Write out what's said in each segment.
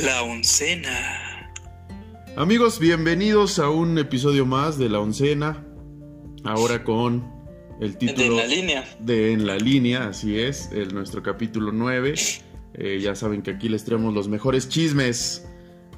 La oncena. Amigos, bienvenidos a un episodio más de La oncena. Ahora con el título De En la línea. de En la línea, así es, el, nuestro capítulo 9. Eh, ya saben que aquí les traemos los mejores chismes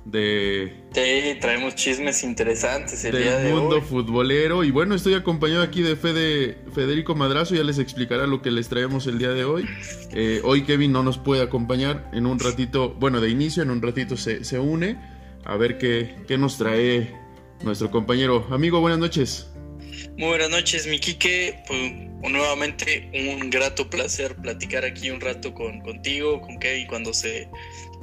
de, Sí, traemos chismes interesantes el día del de mundo hoy. futbolero. Y bueno, estoy acompañado aquí de Fede, Federico Madrazo, ya les explicará lo que les traemos el día de hoy. Eh, hoy Kevin no nos puede acompañar en un ratito, bueno, de inicio, en un ratito se, se une a ver qué, qué nos trae nuestro compañero. Amigo, buenas noches. Muy buenas noches, mi Quique. Pues, nuevamente un grato placer platicar aquí un rato con, contigo, con Kevin cuando se,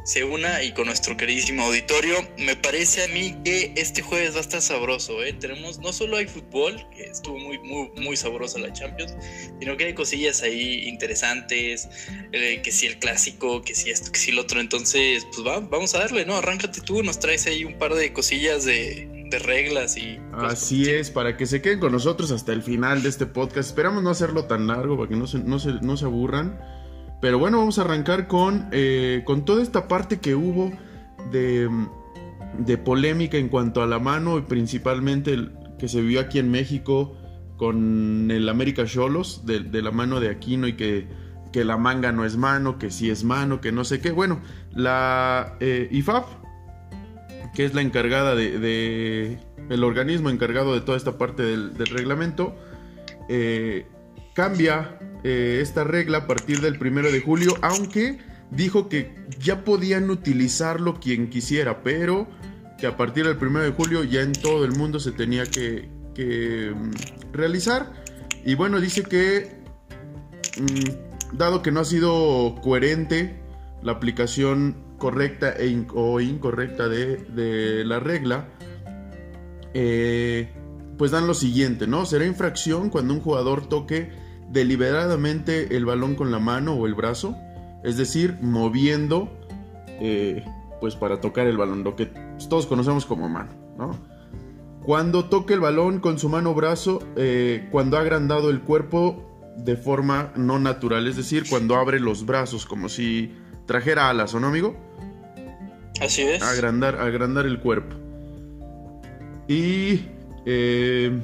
se una y con nuestro queridísimo auditorio. Me parece a mí que este jueves va a estar sabroso, ¿eh? Tenemos, no solo hay fútbol, que estuvo muy, muy, muy sabrosa la Champions, sino que hay cosillas ahí interesantes, eh, que si el clásico, que si esto, que si el otro. Entonces, pues va, vamos a darle, ¿no? Arráncate tú, nos traes ahí un par de cosillas de, de reglas y... Así es, para que se queden con nosotros hasta el final de este podcast. Esperamos no hacerlo tan largo para que no se, no se, no se aburran. Pero bueno, vamos a arrancar con, eh, con toda esta parte que hubo de, de polémica en cuanto a la mano y principalmente que se vio aquí en México con el América Cholos, de, la mano de Aquino y que, que la manga no es mano, que sí es mano, que no sé qué. Bueno, la eh, que es la encargada de, el organismo encargado de toda esta parte del, del reglamento, eh, cambia eh, esta regla a partir del primero de julio, aunque dijo que ya podían utilizarlo quien quisiera, pero que a partir del primero de julio ya en todo el mundo se tenía que, que, mm, realizar. Y bueno, dice que mm, dado que no ha sido coherente la aplicación correcta e o incorrecta de, de la regla, eh, pues dan lo siguiente, ¿no? Será infracción cuando un jugador toque deliberadamente el balón con la mano o el brazo, es decir, moviendo, eh, pues para tocar el balón, lo que todos conocemos como mano, ¿no? Cuando toque el balón con su mano o brazo, eh, cuando ha agrandado el cuerpo de forma no natural, es decir, cuando abre los brazos como si trajera alas, ¿o no, amigo? Así es. agrandar, agrandar el cuerpo. Y eh,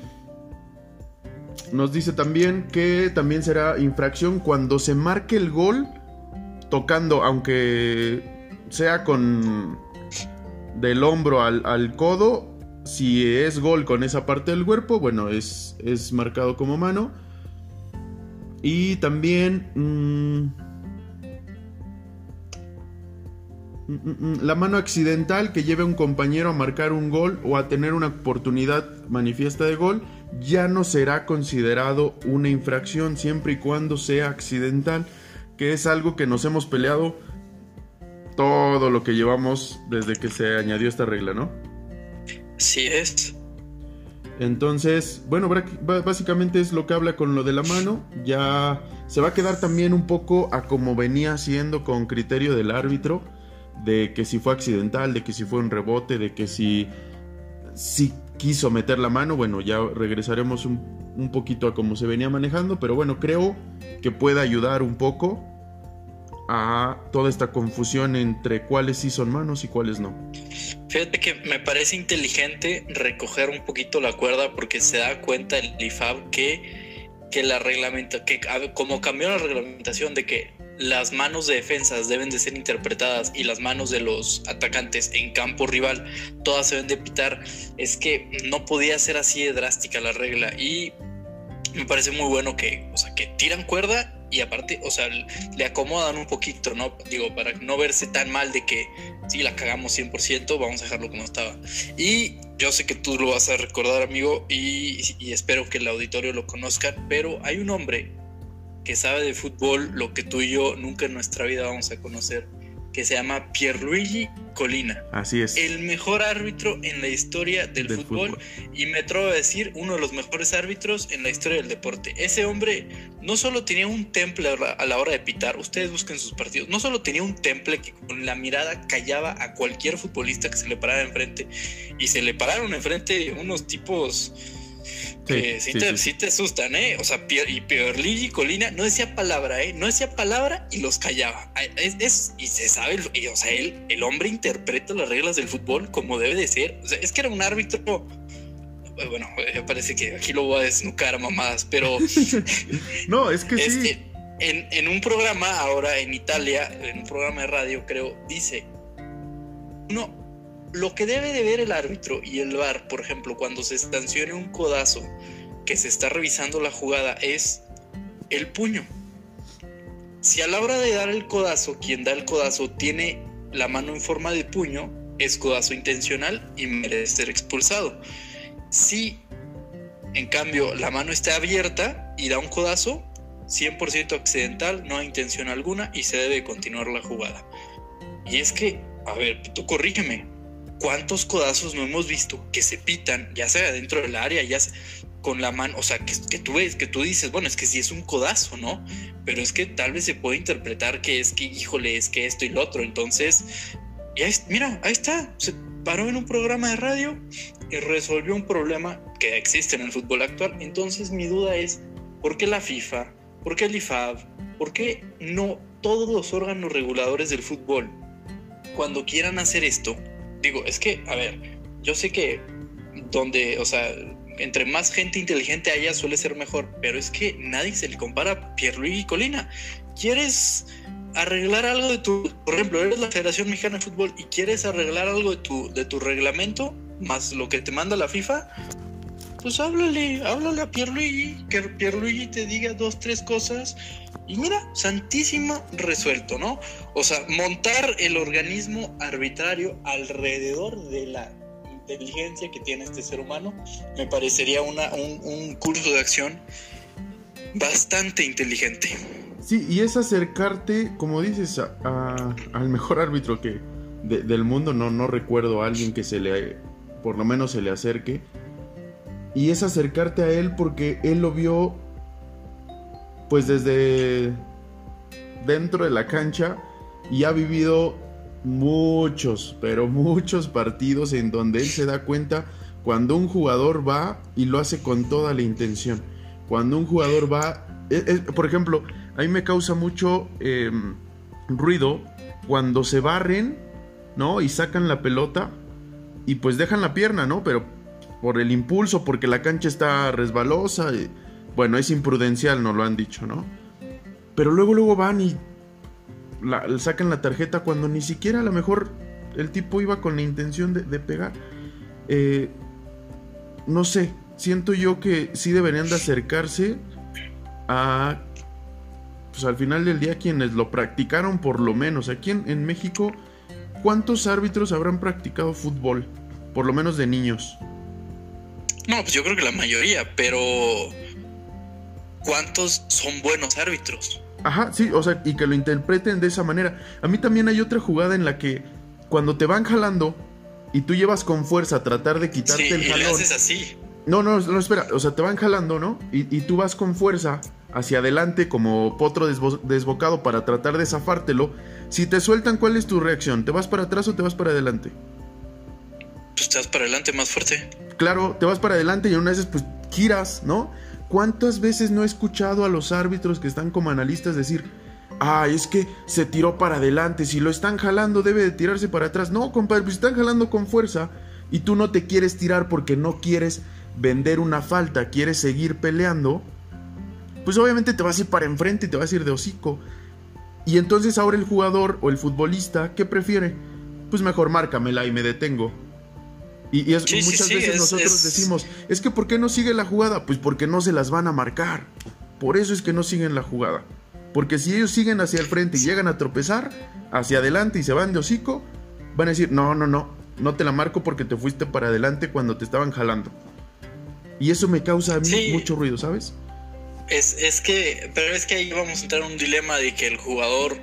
nos dice también que también será infracción cuando se marque el gol tocando, aunque sea con del hombro al, al codo. Si es gol con esa parte del cuerpo, bueno, es, es marcado como mano. Y también... mm, Mm, mm, La mano accidental que lleve a un compañero a marcar un gol o a tener una oportunidad manifiesta de gol ya no será considerado una infracción siempre y cuando sea accidental, que es algo que nos hemos peleado todo lo que llevamos desde que se añadió esta regla, ¿no? Así es. Entonces, bueno, básicamente es lo que habla con lo de la mano. Ya se va a quedar también un poco a como venía siendo con criterio del árbitro, de que si fue accidental, de que si fue un rebote, de que si, si quiso meter la mano. Bueno, ya regresaremos un, un poquito a cómo se venía manejando, pero bueno, creo que puede ayudar un poco a toda esta confusión entre cuáles sí son manos y cuáles no. Fíjate que me parece inteligente recoger un poquito la cuerda porque se da cuenta el IFAB que, que la reglamenta, que como cambió la reglamentación de que las manos de defensas deben de ser interpretadas y las manos de los atacantes en campo rival todas se deben de pitar, es que no podía ser así de drástica la regla y me parece muy bueno que, o sea, que tiran cuerda y aparte, o sea, le acomodan un poquito, ¿no? Digo, para no verse tan mal de que si la cagamos 100%, vamos a dejarlo como estaba. Y yo sé que tú lo vas a recordar, amigo, y, y espero que el auditorio lo conozcan, pero hay un hombre que sabe de fútbol lo que tú y yo nunca en nuestra vida vamos a conocer, que se llama Pierluigi Colina. Así es. El mejor árbitro en la historia del, Del fútbol, fútbol. y me atrevo a decir uno de los mejores árbitros en la historia del deporte. Ese hombre no solo tenía un temple a la- a la hora de pitar, ustedes busquen sus partidos, no solo tenía un temple que con la mirada callaba a cualquier futbolista que se le parara enfrente y se le pararon enfrente unos tipos que sí, te, asustan, ¿eh? O sea, y y Colina no decía palabra, ¿eh? No decía palabra y los callaba. Es, y se sabe, o sea, él, el hombre interpreta las reglas del fútbol como debe de ser. O sea, es que era un árbitro. Bueno, me parece que aquí lo voy a desnucar mamadas, pero. no, es que sí. en, en un programa ahora en Italia, en un programa de radio, creo, dice: No, lo que debe de ver el árbitro y el VAR, por ejemplo, cuando se sancione un codazo que se está revisando la jugada, es el puño. Si a la hora de dar el codazo, quien da el codazo tiene la mano en forma de puño, es codazo intencional y merece ser expulsado. Si en cambio la mano está abierta y da un codazo, 100% accidental, no hay intención alguna y se debe continuar la jugada. Y es que, a ver, tú corrígeme, ¿Cuántos codazos no hemos visto que se pitan, ya sea dentro del área, ya sea con la mano, o sea, que, tú ves, que tú dices, bueno, es que sí es un codazo, ¿no? Pero es que tal vez se puede interpretar que es que, híjole, es que esto y lo otro. Entonces, mira, ahí está, se paró en un programa de radio y resolvió un problema que existe en el fútbol actual. Entonces, mi duda es, ¿por qué la FIFA? ¿Por qué el IFAB? ¿Por qué no todos los órganos reguladores del fútbol, cuando quieran hacer esto, digo, es que, a ver, yo sé que donde, o sea, entre más gente inteligente haya suele ser mejor, pero es que nadie se le compara a Pierluigi Colina. ¿Quieres arreglar algo de tu, por ejemplo, eres la Federación Mexicana de Fútbol y quieres arreglar algo de tu, de tu reglamento, más lo que te manda la FIFA? Pues háblale, háblale a Pierluigi, que Pierluigi te diga dos, tres cosas y mira, santísimo resuelto, ¿no? O sea, montar el organismo arbitrario alrededor de la inteligencia que tiene este ser humano me parecería una, un, curso de acción bastante inteligente. Sí, y es acercarte, como dices, al mejor árbitro que del mundo, no, no recuerdo a alguien que se le, por lo menos se le acerque. Y es acercarte a él porque él lo vio pues desde dentro de la cancha y ha vivido muchos, pero muchos partidos en donde él se da cuenta cuando un jugador va y lo hace con toda la intención. Cuando un jugador va, por ejemplo, a mí me causa mucho em, ruido cuando se barren, ¿no? Y sacan la pelota y pues dejan la pierna, ¿no? Pero por el impulso, porque la cancha está resbalosa. Bueno, es imprudencial, no lo han dicho, ¿no? Pero luego, luego van y sacan la tarjeta cuando ni siquiera a lo mejor el tipo iba con la intención de, pegar. Eh, no sé, siento yo que sí deberían de acercarse a, pues al final del día quienes lo practicaron por lo menos. Aquí en, en México, ¿cuántos árbitros habrán practicado fútbol? Por lo menos de niños. No, pues yo creo que la mayoría, pero cuántos son buenos árbitros. Ajá, sí, o sea, y que lo interpreten de esa manera. A mí también hay otra jugada en la que cuando te van jalando y tú llevas con fuerza a tratar de quitarte el jalón. haces así. No, no, no, espera, o sea, te van jalando, ¿no? Y, tú vas con fuerza hacia adelante como potro desbocado para tratar de zafártelo. Si te sueltan, ¿cuál es tu reacción? ¿Te vas para atrás o te vas para adelante? Pues te vas para adelante más fuerte. Claro, te vas para adelante y una vez pues giras, ¿no? ¿Cuántas veces no he escuchado a los árbitros que están como analistas decir, ah, es que se tiró para adelante, si lo están jalando debe de tirarse para atrás? No, compadre, pues están jalando con fuerza y tú no te quieres tirar porque no quieres vender una falta, quieres seguir peleando, pues obviamente te vas a ir para enfrente y te vas a ir de hocico. Y entonces ahora el jugador o el futbolista, ¿qué prefiere? Pues mejor márcamela y me detengo. Y, es, muchas veces nosotros decimos, es que ¿por qué no sigue la jugada? Pues porque no se las van a marcar. Por eso es que no siguen la jugada. Porque si ellos siguen hacia el frente y llegan a tropezar, hacia adelante y se van de hocico, van a decir, no, no, no, no te la marco porque te fuiste para adelante cuando te estaban jalando. Y eso me causa a mí mucho ruido, ¿sabes? Es, es que, pero es que ahí vamos a entrar en un dilema de que el jugador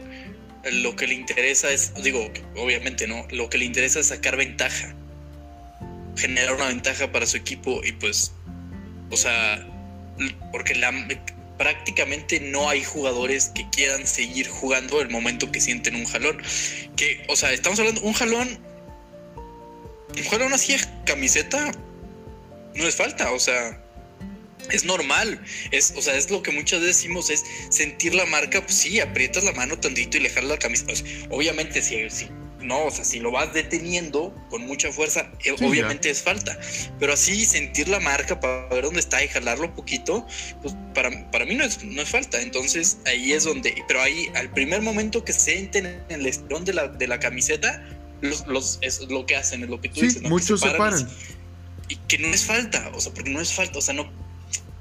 lo que le interesa es, digo, obviamente no, lo que le interesa es sacar ventaja generar una ventaja para su equipo y pues, o sea, porque prácticamente no hay jugadores que quieran seguir jugando el momento que sienten un jalón. Que, o sea, estamos hablando, un jalón, un jalón así es camiseta, no es falta, o sea, es normal, es, o sea, es lo que muchas veces decimos, es sentir la marca, pues sí, aprietas la mano tantito y le la camisa. Obviamente, si, si, no, o sea, si lo vas deteniendo con mucha fuerza, eh, obviamente es falta. Pero así sentir la marca para ver dónde está y jalarlo un poquito, pues para, para mí no es, no es falta. Entonces ahí es donde, pero ahí al primer momento que se enten en el estirón de la, de la camiseta, los, los, es lo que hacen, es lo que tú dices. Muchos se paran. y que no es falta, o sea, porque no es falta, o sea, no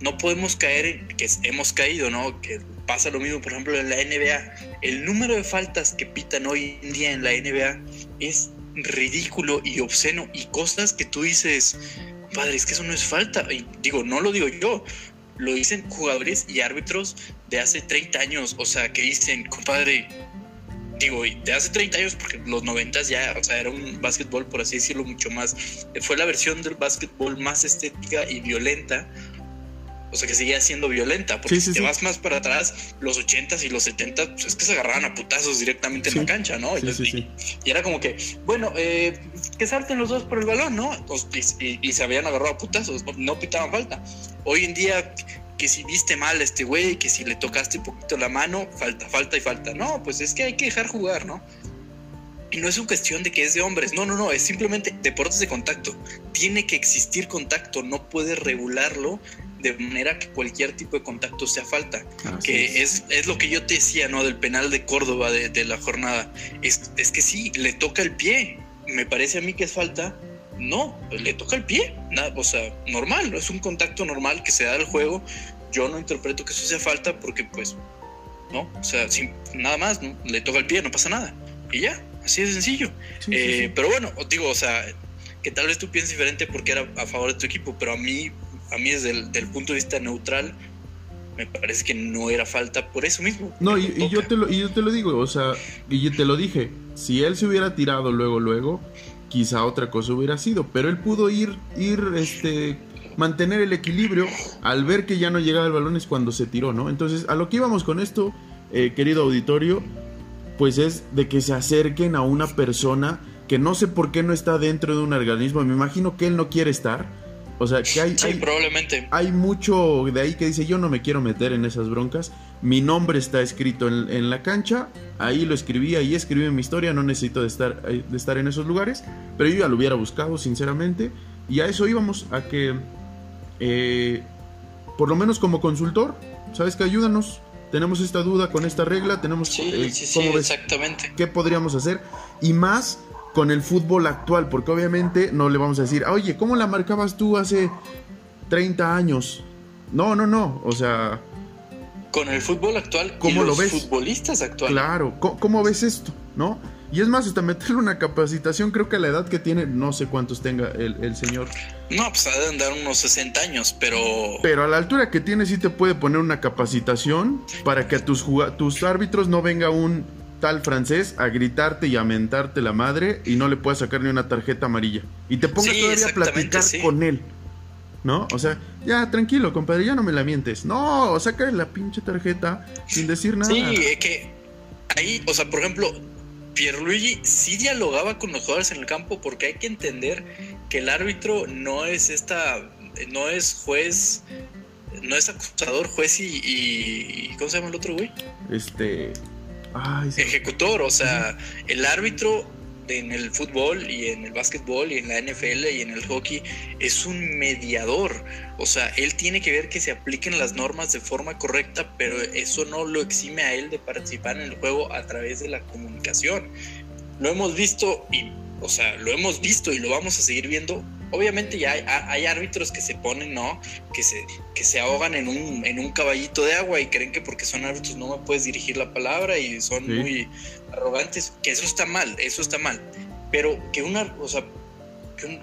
no podemos caer en que hemos caído, ¿no? Que pasa lo mismo, por ejemplo, en la NBA. El número de faltas que pitan hoy en día en la NBA es ridículo y obsceno y cosas que tú dices, padre, es que eso no es falta. Y digo, no lo digo yo, lo dicen jugadores y árbitros de hace 30 años, o sea, que dicen, compadre, digo, de hace 30 años, porque los 90 ya, o sea, era un básquetbol, por así decirlo, mucho más, fue la versión del básquetbol más estética y violenta, o sea, que seguía siendo violenta, porque si te vas más para atrás, los 80s y los 70 pues es que se agarraban a putazos directamente en la cancha, ¿no? Y, era como que, bueno, eh, que salten los dos por el balón, ¿no? y, se habían agarrado a putazos, no, pitaban falta. Hoy en día, que si viste mal a este güey, que si le tocaste un poquito la mano, falta, falta y falta. No, pues es que hay que dejar jugar, ¿no? Y no es una cuestión de que es de hombres, no, no, no, es simplemente deportes de contacto. Tiene que existir contacto, no puedes regularlo de manera que cualquier tipo de contacto sea falta. que es. Es, lo que yo te decía, ¿no? Del penal de Córdoba de, la jornada. Es, es, que sí, le toca el pie. Me parece a mí que es falta. No, le toca el pie. Nada, o sea, normal, es un contacto normal que se da al juego. Yo no interpreto que eso sea falta porque, pues, no, o sea, sin, nada más, ¿no? le toca el pie, no pasa nada. Y ya, así de sencillo. Eh, pero bueno, digo, o sea, que tal vez tú pienses diferente porque era a favor de tu equipo, pero a mí a mí desde el punto de vista neutral me parece que no era falta por eso mismo. No, y, yo te lo, y yo te lo digo, o sea, y te lo dije, si él se hubiera tirado luego, luego, quizá otra cosa hubiera sido, pero él pudo ir, ir, este, mantener el equilibrio al ver que ya no llegaba el balón es cuando se tiró, ¿no? Entonces, a lo que íbamos con esto, eh, querido auditorio, pues es de que se acerquen a una persona que no sé por qué no está dentro de un organismo, me imagino que él no quiere estar, o sea, que hay, probablemente. hay mucho de ahí que dice, yo no me quiero meter en esas broncas, mi nombre está escrito en, la cancha, ahí lo escribí, ahí escribí mi historia, no necesito de estar, eh, de estar en esos lugares, pero yo ya lo hubiera buscado, sinceramente, y a eso íbamos, a que, eh, por lo menos como consultor, ¿sabes que Ayúdanos, tenemos esta duda con esta regla, tenemos... Sí, eh, sí, sí, exactamente. ¿Qué podríamos hacer? Y más con el fútbol actual, porque obviamente no le vamos a decir, oye, ¿cómo la marcabas tú hace 30 años? No, no, no, o sea... Con el fútbol actual ¿cómo y los lo ves? futbolistas actuales. Claro, ¿cómo, ves esto? ¿No? Y es más, hasta meterle una capacitación, creo que a la edad que tiene, no sé cuántos tenga el, señor. No, pues ha de andar unos 60 años, pero... Pero a la altura que tiene sí te puede poner una capacitación para que a tus, tus árbitros no venga un tal francés a gritarte y a mentarte la madre y no le puedas sacar ni una tarjeta amarilla. Y te pongas todavía a platicar con él. ¿No? O sea, ya, tranquilo, compadre, ya no me la mientes. No, saca la pinche tarjeta sin decir nada. Sí, es que ahí, o sea, por ejemplo, Pierluigi sí dialogaba con los jugadores en el campo porque hay que entender que el árbitro no es esta, no es juez, no es acusador, juez y, y ¿cómo se llama el otro güey? Este, ejecutor, o sea, el árbitro en el fútbol y en el básquetbol y en la NFL y en el hockey es un mediador. O sea, él tiene que ver que se apliquen las normas de forma correcta, pero eso no lo exime a él de participar en el juego a través de la comunicación. Lo hemos visto y, o sea, lo hemos visto y lo vamos a seguir viendo obviamente ya hay, árbitros que se ponen, ¿no? Que se, que se ahogan en un, en un caballito de agua y creen que porque son árbitros no me puedes dirigir la palabra y son muy arrogantes, que eso está mal, eso está mal. Pero que una, o sea,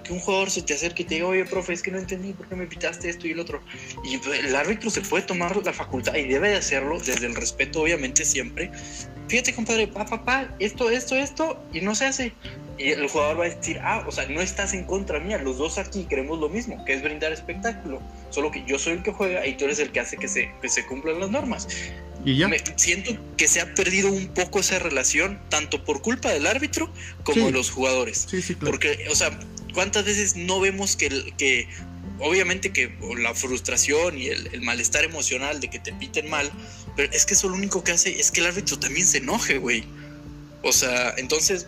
que un, jugador se te acerque y te diga, oye, profe, es que no entendí por qué me pitaste esto y el otro. Y el árbitro se puede tomar la facultad y debe de hacerlo desde el respeto, obviamente, siempre. Fíjate, compadre, pa, pa, pa, esto, esto, esto, y no se hace. Y el jugador va a decir, ah, o sea, no estás en contra mía, los dos aquí queremos lo mismo, que es brindar espectáculo. Solo que yo soy el que juega y tú eres el que hace que se, que se cumplan las normas. Y ya. siento que se ha perdido un poco esa relación, tanto por culpa del árbitro como de los jugadores. Sí, sí, claro. Porque, o sea, ¿cuántas veces no vemos que, que obviamente que la frustración y el, malestar emocional de que te piten mal, pero es que eso lo único que hace es que el árbitro también se enoje, güey. O sea, entonces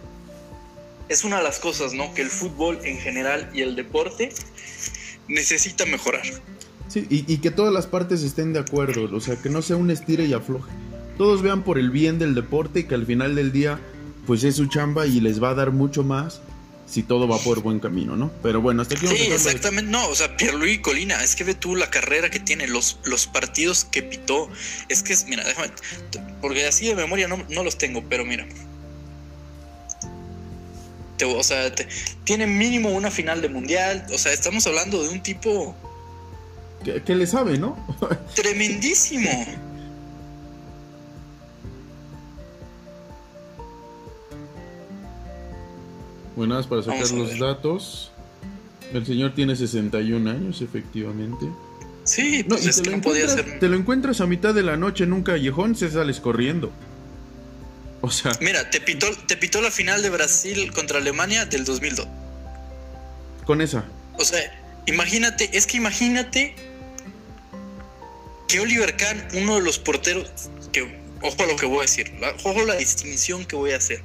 es una de las cosas, ¿no? Que el fútbol en general y el deporte necesita mejorar. Sí, y, y que todas las partes estén de acuerdo, o sea, que no sea un estire y afloje. Todos vean por el bien del deporte y que al final del día, pues es su chamba y les va a dar mucho más si todo va por buen camino, ¿no? Pero bueno, hasta aquí Sí, exactamente. No, o sea, Pierluigi Colina, es que ve tú la carrera que tiene, los, los partidos que pitó. Es que es, mira, déjame, porque así de memoria no, no los tengo, pero mira. o sea, tiene mínimo una final de mundial. O sea, estamos hablando de un tipo. Que, que le sabe, ¿no? tremendísimo. Buenas para sacar los datos. El señor tiene 61 años, efectivamente. Sí, pues es te, lo lo podía ser... te lo encuentras a mitad de la noche en un callejón, se sales corriendo. O sea. Mira, te pitó, te pitó la final de Brasil contra Alemania del 2002. Con esa. O sea, imagínate, es que imagínate que Oliver Kahn, uno de los porteros, que, ojo a lo que voy a decir, ojo a la distinción que voy a hacer.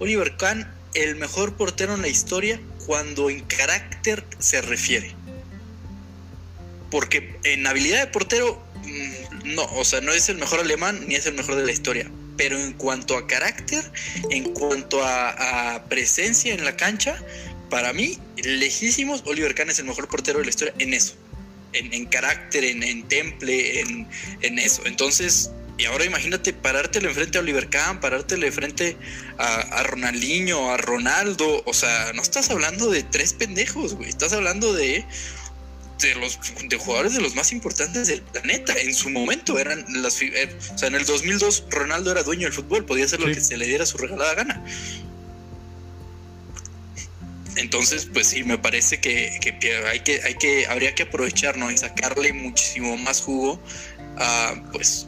Oliver Kahn el mejor portero en la historia cuando en carácter se refiere. Porque en habilidad de portero, mm, no, o sea, no es el mejor alemán ni es el mejor de la historia. Pero en cuanto a carácter, en cuanto a, presencia en la cancha, para mí, lejísimos, Oliver Kahn es el mejor portero de la historia en eso. En, carácter, en, temple, en, en eso. Entonces, y ahora imagínate parártelo enfrente a Oliver Kahn, parártelo frente a, a, Ronaldinho, a Ronaldo. O sea, no estás hablando de tres pendejos, güey. Estás hablando de, de los de jugadores de los más importantes del planeta. En su momento eran las. Eh, o sea, en el 2002 Ronaldo era dueño del fútbol, podía hacer lo que se le diera su regalada gana. Entonces, pues sí, me parece que, que, hay que, hay que, habría que aprovecharnos y sacarle muchísimo más jugo a, pues,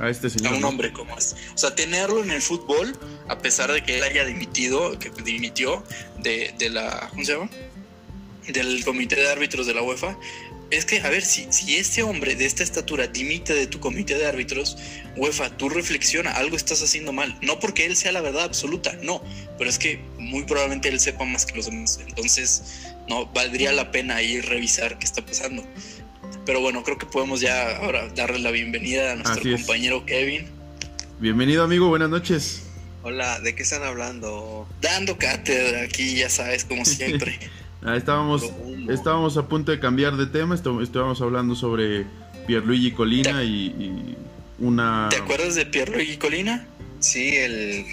a este señor. A un hombre como este. O sea, tenerlo en el fútbol, a pesar de que él haya dimitido, que dimitió de, de la. ¿Cómo se llama? Del comité de árbitros de la UEFA. Es que, a ver, si, si este hombre de esta estatura dimite de tu comité de árbitros, UEFA, tú reflexiona, algo estás haciendo mal. No porque él sea la verdad absoluta, no, pero es que muy probablemente él sepa más que los demás. Entonces, no, valdría la pena ir revisar qué está pasando. Pero bueno, creo que podemos ya ahora darle la bienvenida a nuestro compañero Kevin. Bienvenido amigo, buenas noches. Hola, ¿de qué están hablando? Dando cátedra aquí, ya sabes, como siempre. ah, estábamos, estábamos a punto de cambiar de tema, estábamos hablando sobre Pierluigi Colina y, y, una... ¿Te acuerdas de Pierluigi Colina? Sí, el...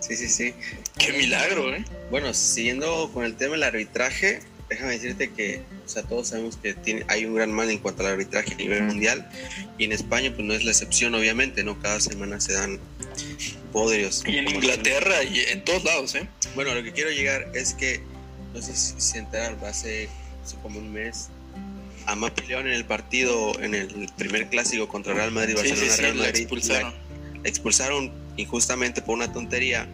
Sí, sí, sí. Qué milagro, ¿eh? Bueno, siguiendo con el tema del arbitraje, déjame decirte que, o sea, todos sabemos que tiene, hay un gran mal en cuanto al arbitraje a nivel mundial y en España pues no es la excepción, obviamente, ¿no? Cada semana se dan podrios. Y en Inglaterra y en todos lados, ¿eh? Bueno, lo que quiero llegar es que, no sé si se enteraron, hace, hace como un mes, a Mapi León en el partido, en el primer clásico contra Real Madrid, Barcelona, Real Madrid, expulsaron. expulsaron injustamente por una tontería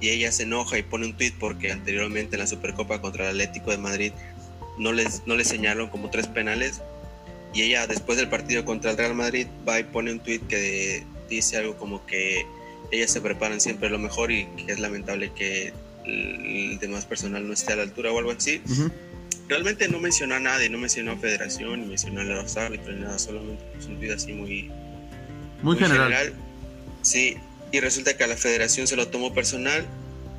y ella se enoja y pone un tweet porque anteriormente en la Supercopa contra el Atlético de Madrid no les, no les señalaron como tres penales y ella después del partido contra el Real Madrid va y pone un tweet que dice algo como que ellas se preparan siempre lo mejor y que es lamentable que el demás personal no esté a la altura o algo así. Realmente no mencionó a nadie, no mencionó a Federación, ni mencionó a los árbitros, ni nada, solamente un tweet así muy, muy, general. Sí, y resulta que a la federación se lo tomó personal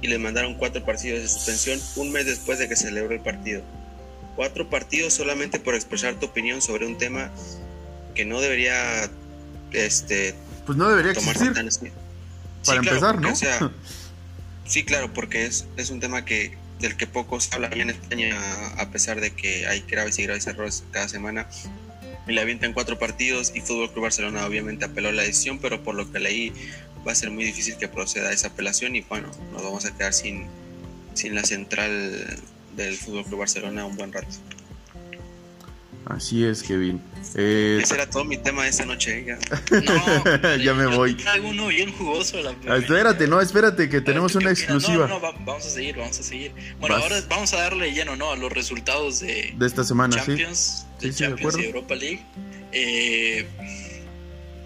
y le mandaron cuatro partidos de suspensión un mes después de que celebró el partido. Cuatro partidos solamente por expresar tu opinión sobre un tema que no debería este pues no debería existir para empezar no sí claro porque es, es un tema que del que pocos hablan en España a pesar de que hay graves y graves errores cada semana y le avientan cuatro partidos y Fútbol Club Barcelona obviamente apeló la decisión pero por lo que leí va a ser muy difícil que proceda esa apelación y bueno, nos vamos a quedar sin, sin la central del Fútbol Club Barcelona un buen rato. Así es, Kevin. Eh, Ese era todo mi tema de esta noche. ¿eh? Ya. No, Ya me voy. uno bien jugoso. La ah, espérate, no, espérate, que tenemos ¿Qué una exclusiva No, no, va- vamos a seguir, vamos a seguir. Bueno, Vas. ahora vamos a darle lleno, ¿no? A los resultados de de esta semana. Champions, Sí, de sí, de Champions y Europa League. Eh,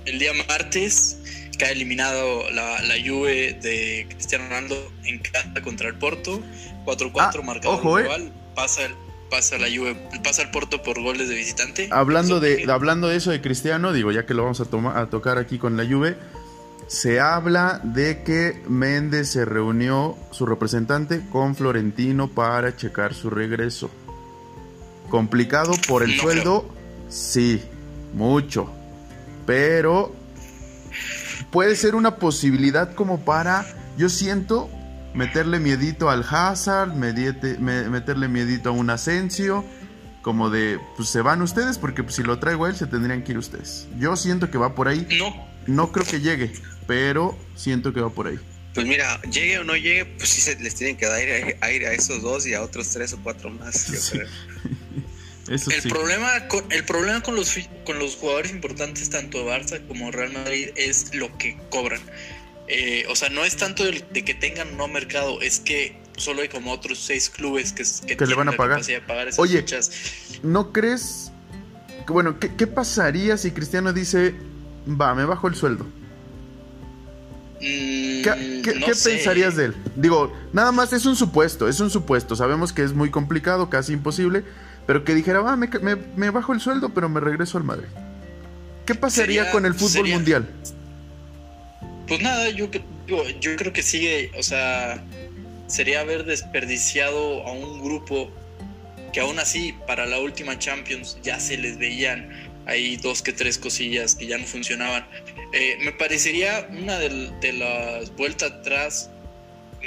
el día martes queda eliminado la, la Juve de Cristiano Ronaldo en casa contra el Porto. 4-4 Ah, marcador ojo, eh. global. Pasa, el- pasa la Juve, pasa el Porto por goles de visitante. Hablando de, hablando de eso de Cristiano, digo, ya que lo vamos a, toma- a tocar aquí con la Juve, se habla de que Méndez se reunió, su representante, con Florentino para checar su regreso. Complicado por el No sueldo, sí, mucho. Pero puede ser una posibilidad como para, yo siento, meterle miedito al Hazard, mediete- me- meterle miedito a un Asensio, como de, pues se van ustedes, porque pues, si lo traigo a él se tendrían que ir ustedes. Yo siento que va por ahí, No, no creo que llegue, pero siento que va por ahí. Pues mira, llegue o no llegue, pues sí se les tienen que dar aire, aire a esos dos y a otros tres o cuatro más. yo creo. Eso el sí. problema con el problema con los con los jugadores importantes tanto de Barça como Real Madrid es lo que cobran. Eh, o sea, no es tanto de que tengan no mercado, es que solo hay como otros seis clubes que, que, le tienen van a pagar. esas Oye. ¿No crees? que, Bueno, ¿qué, qué pasaría si Cristiano dice, va, me bajo el sueldo? Mm, ¿Qué, qué- no qué sé. pensarías de él? Digo, nada más es un supuesto, es un supuesto. Sabemos que es muy complicado, casi imposible, pero que dijera, va, me, me- me bajo el sueldo, pero me regreso al Madrid. ¿Qué pasaría Sería- con el fútbol sería- mundial? Pues nada, yo, yo creo que sigue, o sea, sería haber desperdiciado a un grupo que aún así para la última Champions ya se les veían ahí dos que tres cosillas que ya no funcionaban. Eh, me parecería una del- de, las vueltas atrás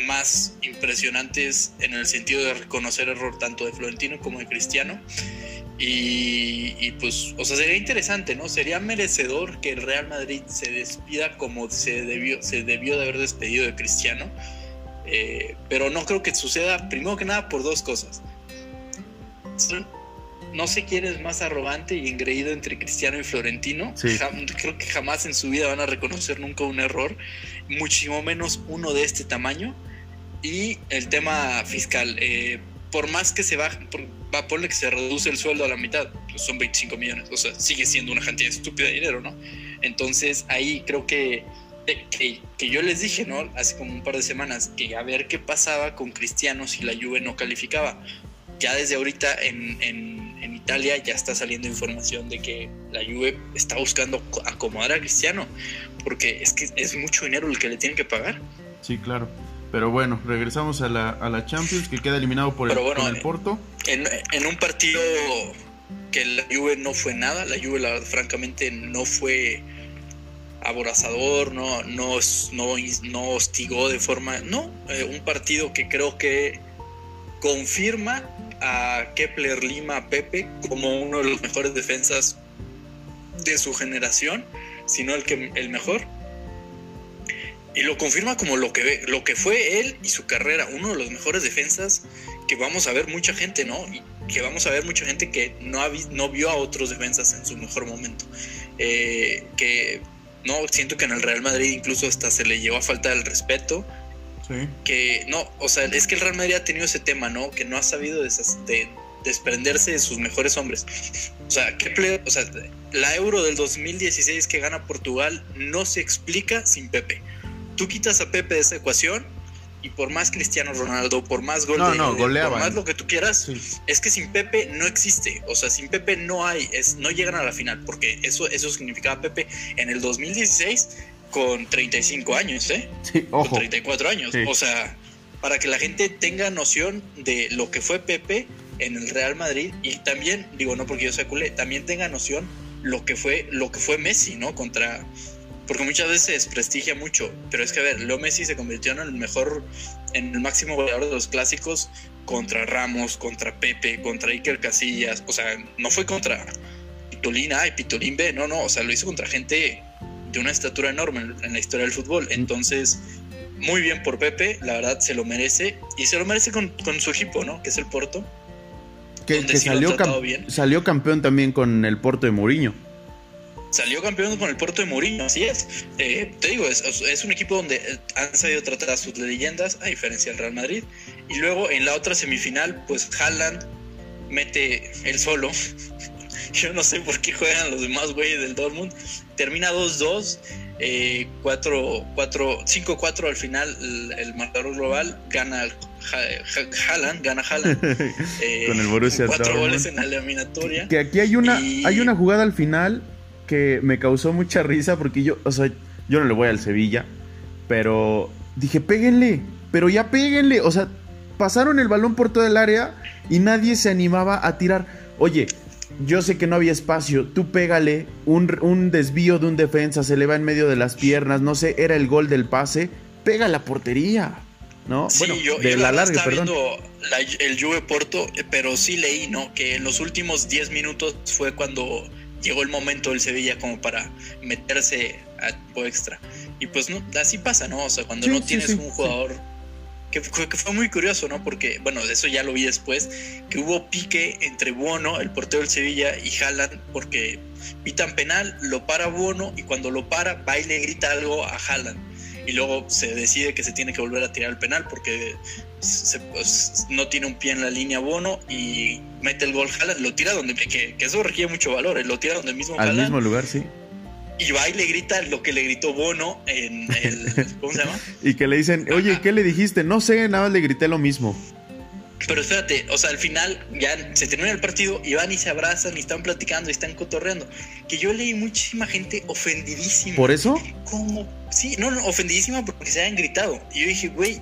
más impresionantes en el sentido de reconocer error tanto de Florentino como de Cristiano. Y, y, pues, o sea, sería interesante, ¿no? Sería merecedor que el Real Madrid se despida como se debió, se debió de haber despedido de Cristiano. Eh, pero no creo que suceda, primero que nada, por dos cosas. No sé quién es más arrogante y engreído entre Cristiano y Florentino. Sí. Creo que jamás en su vida van a reconocer nunca un error, muchísimo menos uno de este tamaño. Y el tema fiscal, eh, por más que se baje, por, va a ponerle que se reduce el sueldo a la mitad, pues son 25 millones, o sea, sigue siendo una cantidad estúpida de dinero, ¿no? Entonces ahí creo que, que, que yo les dije, ¿no? Hace como un par de semanas, que a ver qué pasaba con Cristiano si la Juve no calificaba. Ya desde ahorita en, en, en Italia ya está saliendo información de que la Juve está buscando co- acomodar a Cristiano, porque es que es mucho dinero el que le tienen que pagar. Sí, claro. Pero bueno, regresamos a la, a la Champions, que queda eliminado por el, bueno, con el Porto. En, en un partido que la Juve no fue nada, la Juve la, francamente no fue aborazador, no, no, no, no hostigó de forma... No, eh, un partido que creo que confirma a Kepler Lima Pepe como uno de los mejores defensas de su generación, si no el, que, el mejor. Y lo confirma como lo que, ve- lo que fue él y su carrera, uno de los mejores defensas que vamos a ver mucha gente, ¿no? Y que vamos a ver mucha gente que no, ha no vio a otros defensas en su mejor momento. Eh, que no, siento que en el Real Madrid incluso hasta se le llevó a falta el respeto. Sí. Que no, o sea, es que el Real Madrid ha tenido ese tema, ¿no? Que no ha sabido desas- de- desprenderse de sus mejores hombres. O sea, ¿qué ple- o sea, la Euro del 2016 que gana Portugal no se explica sin Pepe. Tú quitas a Pepe de esa ecuación y por más Cristiano Ronaldo, por más gol No, de no, por más lo que tú quieras, Sí. es que sin Pepe no existe. O sea, sin Pepe no hay, es, no llegan a la final, porque eso, eso significaba Pepe en el 2016 con 35 años, ¿eh? Sí, Con ojo. 34 años. Sí. O sea, para que la gente tenga noción de lo que fue Pepe en el Real Madrid y también, digo, no porque yo sea culé, también tenga noción lo que fue, lo que fue Messi, ¿no? Contra. Porque muchas veces se desprestigia mucho, pero es que a ver, Leo Messi se convirtió en el mejor, en el máximo goleador de los clásicos contra Ramos, contra Pepe, contra Iker Casillas, o sea, no fue contra Pitolín A y Pitolín B, no, no, o sea, lo hizo contra gente de una estatura enorme en, la historia del fútbol. Entonces, muy bien por Pepe, la verdad se lo merece y se lo merece con, con su equipo, ¿no? Que es el Porto. que, salió, salió campeón también con el Porto de Mourinho salió campeón con el Porto de Mourinho, así es. Eh, te digo, es, es, un equipo donde han sabido tratar a sus leyendas, a diferencia del Real Madrid. Y luego en la otra semifinal, pues Haaland mete el solo. Yo no sé por qué juegan los demás güeyes del Dortmund. Termina 2-2, eh, 5-4 al final el, marcador global. Gana Haaland, gana Haaland. Eh, con el Borussia Cuatro goles en la eliminatoria. Que aquí hay una, hay una jugada al final que me causó mucha risa porque yo, o sea, yo no le voy al Sevilla, pero dije, péguenle, pero ya péguenle, o sea, pasaron el balón por todo el área y nadie se animaba a tirar. Oye, yo sé que no había espacio, tú pégale, un, desvío de un defensa se le va en medio de las piernas, no sé, era el gol del pase, pega la portería. ¿no? Sí, yo, de la, larga, perdón. viendo el Juve Porto, pero sí leí, ¿no? Que en los últimos 10 minutos fue cuando llegó el momento del Sevilla como para meterse a tiempo extra. Y pues no, así pasa, ¿no? O sea, cuando no tienes un jugador que, que, fue muy curioso, ¿no? Porque, bueno, de eso ya lo vi después, que hubo pique entre Bono, el portero del Sevilla, y Haaland, porque pitan penal, lo para Bono, y cuando lo para, va y le grita algo a Haaland. Y luego se decide que se tiene que volver a tirar el penal porque pues, no tiene un pie en la línea Bono y mete el gol Haaland, lo tira donde, que, eso requiere mucho valor, eh, lo tira donde mismo Al mismo lugar, sí. Y va y le grita lo que le gritó Bono en el... ¿Cómo se llama? y que le dicen, oye, ¿qué le dijiste? No sé, nada le grité lo mismo. Pero espérate, o sea, al final ya se termina el partido y van y se abrazan y están platicando y están cotorreando. Que yo leí muchísima gente ofendidísima. ¿Por eso? ¿Cómo? Sí, no, no, ofendidísima porque se hayan gritado. Y yo dije, güey,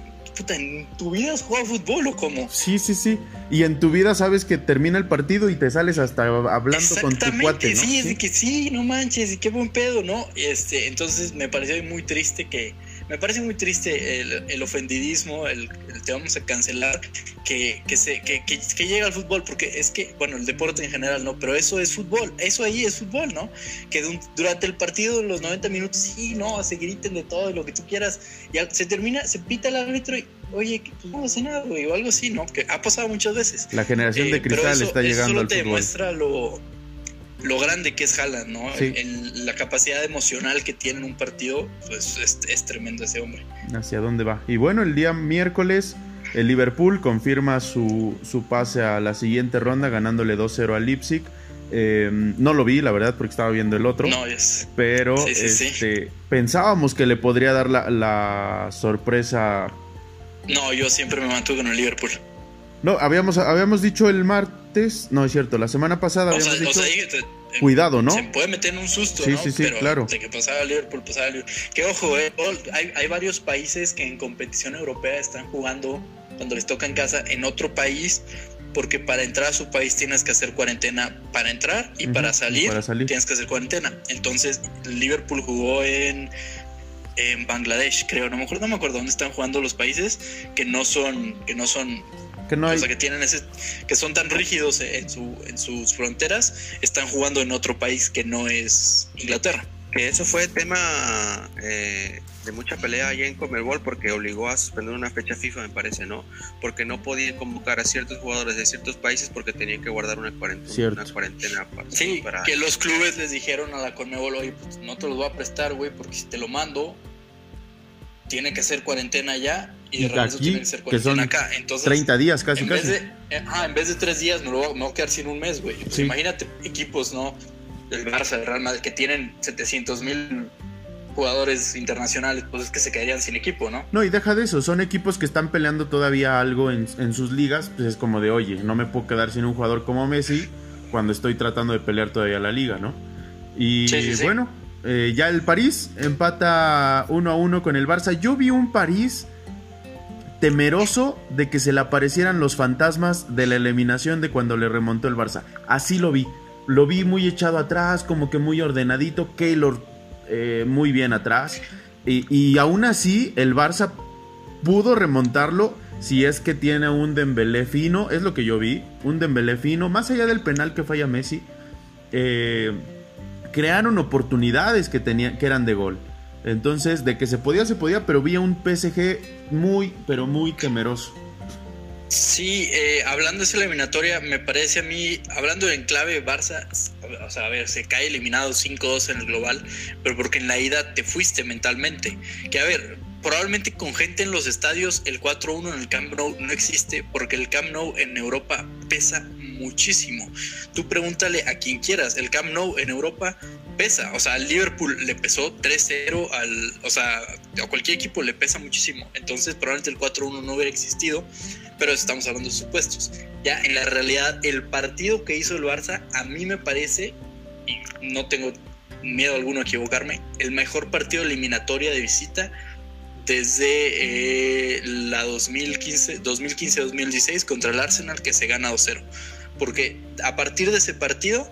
¿en tu vida has jugado fútbol o cómo? Sí, sí, sí. Y en tu vida sabes que termina el partido y te sales hasta hablando con tu cuate, ¿no? Sí, es de que sí, no manches, y qué buen pedo, ¿no? Este, entonces me pareció muy triste que me parece muy triste el, ofendidismo, el, te vamos a cancelar, que, que, se, que, que, llega al fútbol, porque es que, bueno, el deporte en general no, pero eso es fútbol, eso ahí es fútbol, ¿no? Que durante el partido, los 90 minutos, sí, no, se griten de todo, lo que tú quieras, ya se termina, se pita el árbitro y, oye, pues no hace nada, güey, o algo así, ¿no? Que ha pasado muchas veces. La generación de eh, cristal está llegando al te demuestra lo lo grande que es Haaland, ¿no? la capacidad emocional que tiene en un partido, pues es, tremendo ese hombre. ¿Hacia dónde va? Y bueno, el día miércoles el Liverpool confirma su, su pase a la siguiente ronda ganándole 2-0 al Leipzig. Em, no lo vi, la verdad, porque estaba viendo el otro. No, es. Pero este, pensábamos que le podría dar la, la, sorpresa. No, yo siempre me mantuve con el Liverpool. No, habíamos, habíamos dicho el martes, no es cierto, la semana pasada habíamos dicho, cuidado, ¿no? Se puede meter en un susto, sí, Sí, sí, claro. De que pasaba Liverpool, pasaba Liverpool. Que ojo, eh, hay, hay varios países que en competición europea están jugando cuando les toca en casa en otro país porque para entrar a su país tienes que hacer cuarentena para entrar y, para, salir, para, salir, tienes que hacer cuarentena. Entonces, Liverpool jugó en, en Bangladesh, creo, no me acuerdo, no me acuerdo dónde están jugando los países que no son que no son que no hay... que tienen ese, que son tan rígidos en, su, en sus fronteras, están jugando en otro país que no es Inglaterra. Que eso fue tema eh, de mucha pelea allá en Comerbol porque obligó a suspender una fecha FIFA, me parece, ¿no? Porque no podían convocar a ciertos jugadores de ciertos países porque tenían que guardar una cuarentena. Una cuarentena para, sí, que los clubes les dijeron a la Conmebol, oye, pues no te los voy a prestar, güey, porque si te lo mando, tiene que ser cuarentena ya y, de aquí, tiene que ser cuarentena acá. Entonces, 30 días casi, en casi. Vez de, ah, en vez de tres días me, lo, me voy a quedar sin un mes, güey. Pues imagínate equipos, ¿no? Del Barça, del Real Madrid, que tienen 700 mil jugadores internacionales, pues es que se quedarían sin equipo, ¿no? No, y deja de eso, son equipos que están peleando todavía algo en, en sus ligas, pues es como de, oye, no me puedo quedar sin un jugador como Messi cuando estoy tratando de pelear todavía la liga, ¿no? Y bueno, eh, ya el París empata 1 a 1 con el Barça. Yo vi un París temeroso de que se le aparecieran los fantasmas de la eliminación de cuando le remontó el Barça. Así lo vi. Lo vi muy echado atrás, como que muy ordenadito. Keylor eh, muy bien atrás. Y, aún así, el Barça pudo remontarlo si es que tiene un Dembélé fino. Es lo que yo vi. Un Dembélé fino. Más allá del penal que falla Messi. Eh crearon oportunidades que, tenían, que eran de gol. Entonces, de que se podía, se podía, pero vi un PSG muy, pero muy temeroso. Sí, eh, hablando de esa eliminatoria, me parece a mí, hablando en clave Barça, o sea, a ver, se cae eliminado 5-2 en el global, pero porque en la ida te fuiste mentalmente. Que a ver, probablemente con gente en los estadios, el 4-1 en el Camp Nou no existe, porque el Camp Nou en Europa pesa muchísimo. Tú pregúntale a quien quieras, el Camp Nou en Europa pesa, o sea, al Liverpool le pesó 3-0, al, o sea, a cualquier equipo le pesa muchísimo. Entonces, probablemente el 4-1 no hubiera existido pero estamos hablando de supuestos. Ya en la realidad, el partido que hizo el Barça, a mí me parece, y no tengo miedo alguno a equivocarme, el mejor partido eliminatoria de visita desde eh, la 2015-2016 contra el Arsenal que se gana 2-0. Porque a partir de ese partido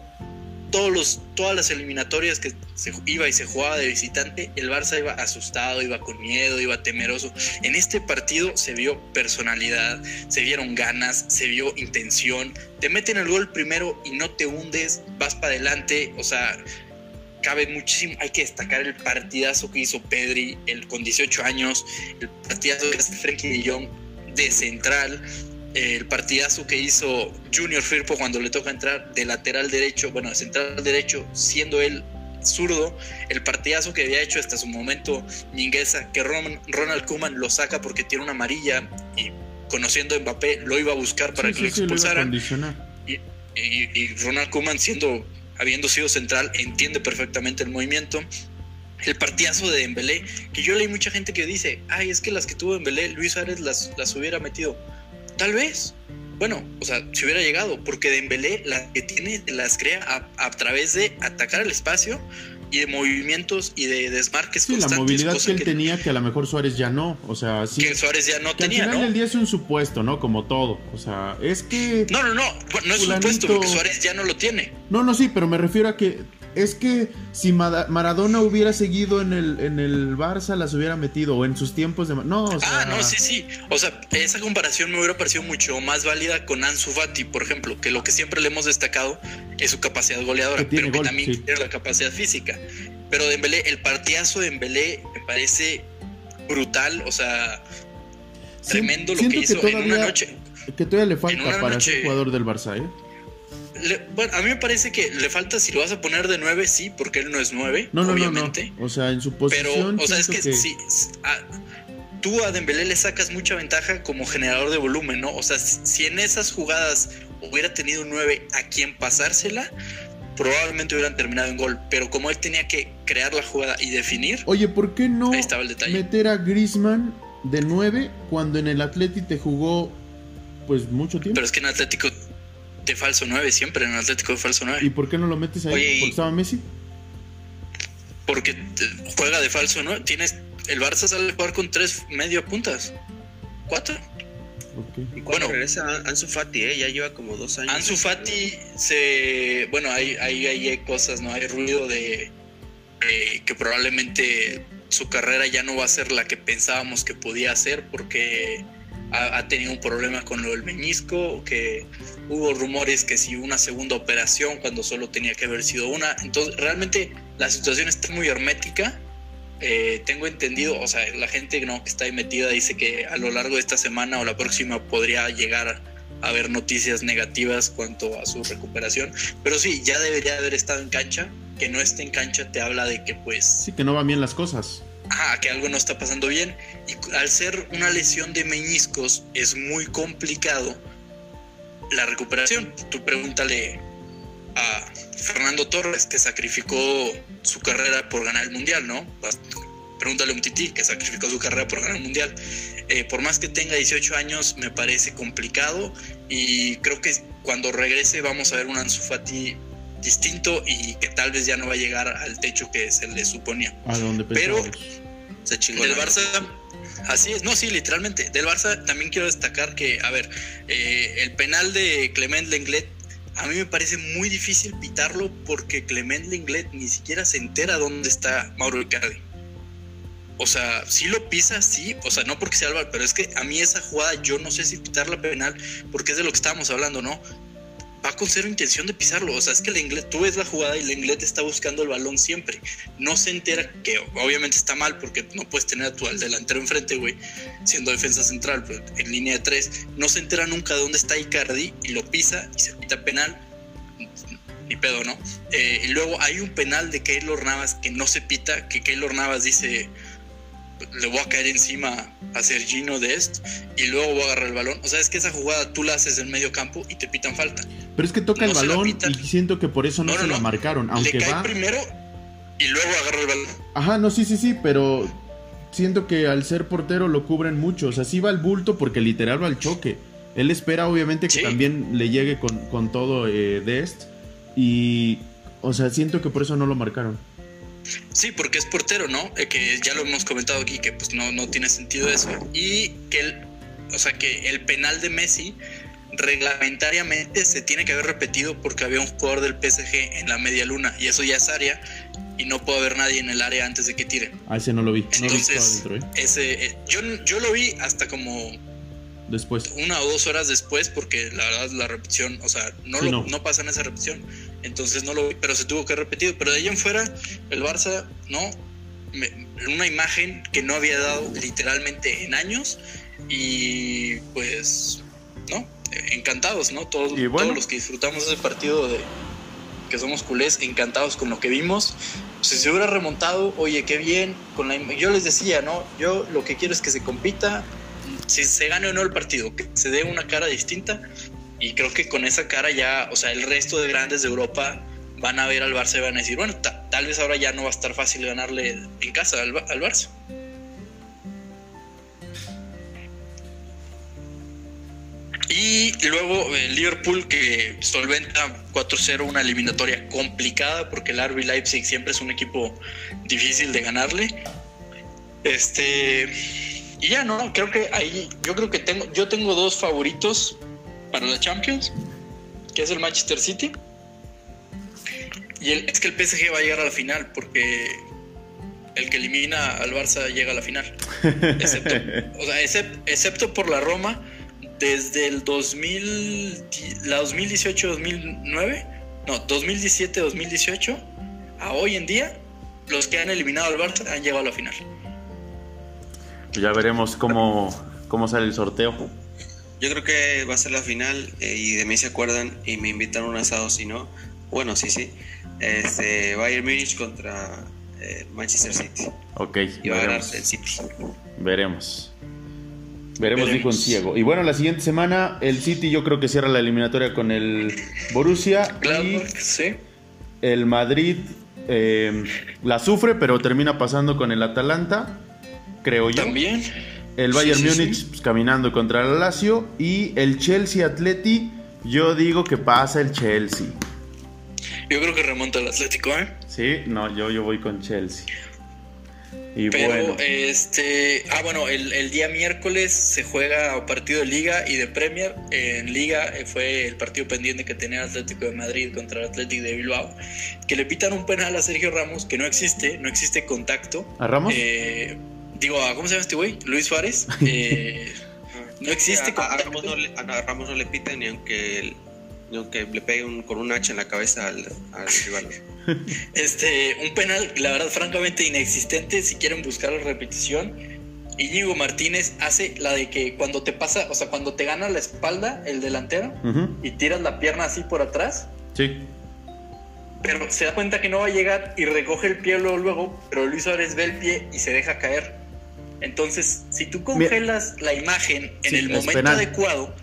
todos los, todas las eliminatorias que se iba y se jugaba de visitante, el Barça iba asustado, iba con miedo, iba temeroso. En este partido se vio personalidad, se vieron ganas, se vio intención. Te meten el gol primero y no te hundes, vas para adelante, o sea, cabe muchísimo. Hay que destacar el partidazo que hizo Pedri el, con 18 años, el partidazo que hace Frenkie de Jong de central el partidazo que hizo Junior Firpo cuando le toca entrar de lateral derecho, bueno, de central derecho, siendo él zurdo, el partidazo que había hecho hasta su momento Mingueza, que Ronald Koeman lo saca porque tiene una amarilla y conociendo a Mbappé lo iba a buscar para que lo expulsaran. y, y, Ronald Koeman siendo habiendo sido central entiende perfectamente el movimiento. El partidazo de Dembélé, que yo leí mucha gente que dice, ay, es que las que tuvo Dembélé, Luis Suárez las, las hubiera metido. Tal vez. Bueno, o sea, si hubiera llegado, porque Dembélé las que tiene las crea a, través de atacar el espacio y de movimientos y de desmarques sí, la movilidad que él tenía que a lo mejor Suárez ya no, o sea, sí. Que Suárez ya no tenía, al final del día es un supuesto, ¿no? Como todo, o sea, es que No, no, no, no es un supuesto porque Suárez ya no lo tiene. No, no, sí, pero me refiero a que es que si Maradona hubiera seguido en el, en el Barça, las hubiera metido, o en sus tiempos de... No, o sea... Ah, no, sí, sí. O sea, esa comparación me hubiera parecido mucho más válida con Ansu Fati, por ejemplo, que lo que siempre le hemos destacado es su capacidad goleadora, pero que también tiene la capacidad física. Pero Dembélé, el partidazo de Dembélé me parece brutal, o sea, tremendo lo que hizo en una noche. Que todavía le falta para ser jugador del Barça, ¿eh? Bueno, a mí me parece que le falta si lo vas a poner de 9, sí, porque él no es 9, no, no, obviamente. No, O sea, en su posición. Pero, o sea, es que, si tú a Dembélé le sacas mucha ventaja como generador de volumen, ¿no? O sea, si en esas jugadas hubiera tenido un 9 a quien pasársela, probablemente hubieran terminado en gol. Pero como él tenía que crear la jugada y definir. Oye, ¿por qué no meter a Grisman de 9 cuando en el Atleti te jugó pues mucho tiempo? Pero es que en Atlético de falso 9 siempre en Atlético de falso 9. ¿Y por qué no lo metes ahí? ¿Porque estaba Messi? Porque juega de falso 9. Tienes, el Barça sale a jugar con tres medio puntas. ¿Cuatro? Okay. bueno, regresa Ansu Fati, ¿eh? ya lleva como dos años. Ansu Fati se. Bueno, hay, hay, hay cosas, ¿no? Hay ruido de que probablemente su carrera ya no va a ser la que pensábamos que podía ser porque ha, tenido un problema con lo del meñisco, que hubo rumores que si una segunda operación cuando solo tenía que haber sido una. Entonces, realmente la situación está muy hermética. Eh, tengo entendido, o sea, la gente ¿no? que está ahí metida dice que a lo largo de esta semana o la próxima podría llegar a haber noticias negativas cuanto a su recuperación. Pero sí, ya debería haber estado en cancha. Que no esté en cancha te habla de que pues... Sí, que no van bien las cosas que algo no está pasando bien. Y al ser una lesión de meñiscos es muy complicado la recuperación. Tú pregúntale a Fernando Torres, que sacrificó su carrera por ganar el Mundial, ¿no? Pregúntale a un Titi, que sacrificó su carrera por ganar el Mundial. Eh, por más que tenga 18 años, me parece complicado y creo que cuando regrese vamos a ver un Ansu Fati distinto y que tal vez ya no va a llegar al techo que se le suponía. Pero se chingó del Barça, así es, no, sí, literalmente. Del Barça también quiero destacar que, a ver, eh, el penal de Clement Lenglet a mí me parece muy difícil pitarlo porque Clement Lenglet ni siquiera se entera dónde está Mauro Icardi. O sea, si lo pisa, sí, o sea, no porque sea Álvaro, pero es que a mí esa jugada yo no sé si pitar la penal porque es de lo que estábamos hablando, ¿no? Va con cero intención de pisarlo. O sea, es que el inglés, tú ves la jugada y el inglés está buscando el balón siempre. No se entera que obviamente está mal porque no puedes tener a tu al delantero enfrente, güey, siendo defensa central, en línea de tres. No se entera nunca de dónde está Icardi y lo pisa y se pita penal. Ni pedo, ¿no? Eh, y luego hay un penal de Keylor Navas que no se pita, que Keylor Navas dice le voy a caer encima a Sergino de esto y luego voy a agarrar el balón. O sea, es que esa jugada tú la haces en medio campo y te pitan falta. Pero es que toca el balón y siento que por eso no, se la marcaron. Aunque le cae primero y luego agarra el balón. Ajá, no, sí, sí, sí, pero siento que al ser portero lo cubren mucho. O sea, sí va al bulto porque literal va al choque. Él espera obviamente que también le llegue con, todo eh, de esto. Y, o sea, siento que por eso no lo marcaron. Sí, porque es portero, ¿no? Eh, que ya lo hemos comentado aquí, que pues no, no tiene sentido eso. Y que el, o sea, que el penal de Messi reglamentariamente se tiene que haber repetido porque había un jugador del PSG en la media luna y eso ya es área y no puede haber nadie en el área antes de que tire. Ah, ese no lo vi. Entonces, ¿eh? ese, eh, yo, yo lo vi hasta como después. Una o dos horas después, porque la verdad la repetición, o sea, no, lo, no. pasa en esa repetición. Entonces no lo vi, pero se tuvo que repetir. Pero de ahí en fuera, el Barça, ¿no? una imagen que no había dado literalmente en años. Y pues, ¿no? Encantados, ¿no? Todos, todos los que disfrutamos ese partido de que somos culés, encantados con lo que vimos. Si se hubiera remontado, oye, qué bien. Con la, yo les decía, ¿no? Yo lo que quiero es que se compita, si se gane o no el partido, que se dé una cara distinta. Y creo que con esa cara ya, o sea, el resto de grandes de Europa van a ver al Barça y van a decir, bueno, tal vez ahora ya no va a estar fácil ganarle en casa al, al Barça. Y luego el Liverpool que solventa 4-0 una eliminatoria complicada porque el RB Leipzig siempre es un equipo difícil de ganarle. Este y ya, no, creo que ahí, yo creo que tengo, yo tengo dos favoritos para la Champions, que es el Manchester City. Y el, es que el PSG va a llegar a la final, porque el que elimina al Barça llega a la final. Excepto, o sea, excepto por la Roma, desde el 2000, la 2018-2009, no, 2017-2018, a hoy en día, los que han eliminado al Barça han llegado a la final. Pues ya veremos cómo, cómo sale el sorteo. Yo creo que va a ser la final eh, y de mí se acuerdan y me invitan a un asado si no. Bueno, sí, sí. Este, Bayern Munich contra eh, Manchester City. Ok. Y va a ganar el City. Veremos. Veremos, dijo un ciego. Y bueno, la siguiente semana el City yo creo que cierra la eliminatoria con el Borussia. Claro, y sí. El Madrid eh, la sufre, pero termina pasando con el Atalanta creo yo. También. El Bayern Múnich pues, caminando contra el Lazio y el Chelsea Atleti, yo digo que pasa el Chelsea. Yo creo que remonta el Atlético, ¿eh? Sí, no, yo, yo voy con Chelsea. Y Pero, este. Ah, bueno, el, día miércoles se juega partido de Liga y de Premier. En Liga eh, fue el partido pendiente que tenía el Atlético de Madrid contra el Atlético de Bilbao. Que le pitan un penal a Sergio Ramos, que no existe, no existe contacto. ¿A Ramos? Eh, digo, ¿cómo se llama este güey? Luis Suárez. Eh, no existe. A, Ramos no le, Ramos no le piten ni aunque, aunque le pegue con un hacha en la cabeza al, rival. Este, un penal, la verdad, francamente inexistente. Si quieren buscar la repetición, Íñigo Martínez hace la de que cuando te pasa, o sea, cuando te gana la espalda el delantero y tiras la pierna así por atrás. Sí. Pero se da cuenta que no va a llegar y recoge el pie luego, luego pero Luis Suárez ve el pie y se deja caer. Entonces, si tú congelas la imagen en el momento adecuado,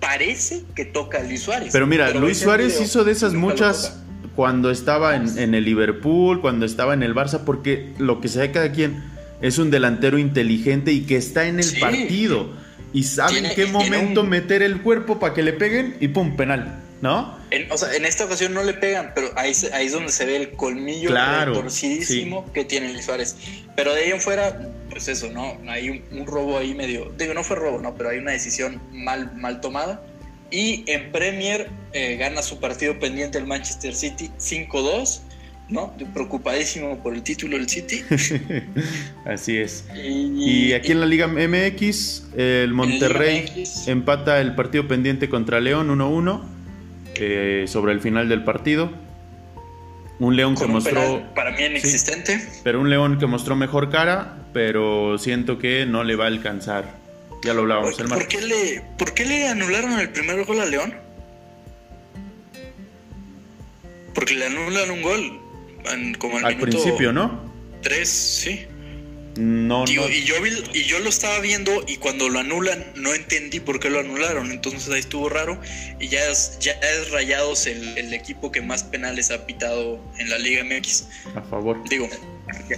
parece que toca a Luis Suárez. Pero mira, Luis Suárez hizo de esas muchas cuando estaba en, el Liverpool, cuando estaba en el Barça, porque lo que sabe cada quien es un delantero inteligente y que está en el partido y sabe en qué momento meter el cuerpo para que le peguen y pum, penal, ¿no? En, o sea, en esta ocasión no le pegan, pero ahí, ahí es donde se ve el colmillo torcidísimo que tiene Luis Suárez. Pero de ahí en fuera, pues eso, ¿no? Hay un, robo ahí medio. Digo, no fue robo, ¿no? Pero hay una decisión mal, mal tomada. Y en Premier eh, gana su partido pendiente el Manchester City 5-2. ¿no? Preocupadísimo por el título del City. Así es. Y, aquí en la Liga MX, el Monterrey empata el partido pendiente contra León 1-1. eh, sobre el final del partido. Un León que mostró. Para mí inexistente. pero un León que mostró mejor cara, pero siento que no le va a alcanzar. Ya lo hablábamos el ¿por qué, le, ¿Por qué le anularon el primer gol a León? Porque le anulan un gol. como al, al principio, ¿no? Tres, sí. No, Y, yo y yo lo estaba viendo y cuando lo anulan no entendí por qué lo anularon. Entonces ahí estuvo raro. Y ya es, ya es Rayados el, equipo que más penales ha pitado en la Liga MX. A favor. Digo.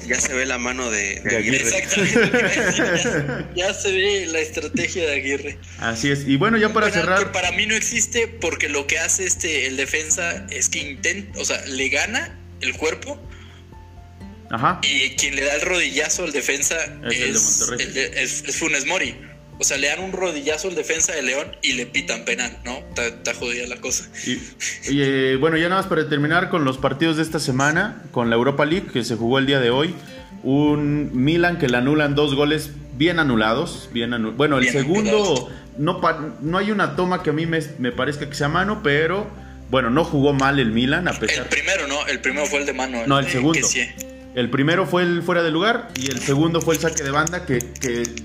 Ya, se ve la mano de, Aguirre. Exactamente. ya, se ve la estrategia de Aguirre. Así es. Y bueno, ya para cerrar. Que para mí no existe porque lo que hace este el defensa es que intenta, o sea, le gana el cuerpo y quien le da el rodillazo al defensa es, es, Funes Mori. O sea, le dan un rodillazo al defensa de León y le pitan penal, ¿no? Está, jodida la cosa. Y, eh, bueno, ya nada más para terminar con los partidos de esta semana, con la Europa League que se jugó el día de hoy. Un Milan que le anulan dos goles bien anulados. Bien bueno, el segundo, no, no hay una toma que a mí me, me parezca que sea mano, pero bueno, no jugó mal el Milan a pesar. El primero, ¿no? El primero fue el de mano. No, el, segundo. El primero fue el fuera de lugar y el segundo fue el saque de banda que,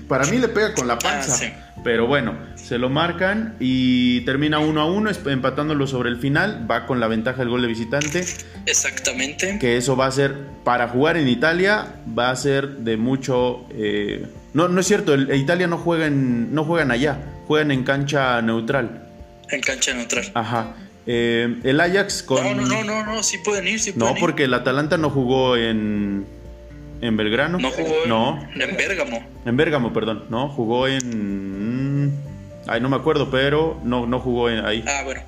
para mí le pega con la panza. Ah, Pero bueno, se lo marcan y termina uno a uno, empatándolo sobre el final. Va con la ventaja del gol de visitante. Exactamente. Que eso va a ser, para jugar en Italia, va a ser de mucho... Eh, no, no es cierto, el, Italia no, juega no juegan allá, juegan en cancha neutral. En cancha neutral. Ajá. Eh, el Ajax con. No, no, no, no, sí pueden ir, sí No, porque el Atalanta no jugó en. En Belgrano. No jugó no. en Bérgamo. En Bérgamo, perdón. No, jugó en. Ay, no me acuerdo, pero no, no jugó ahí. Ah, bueno.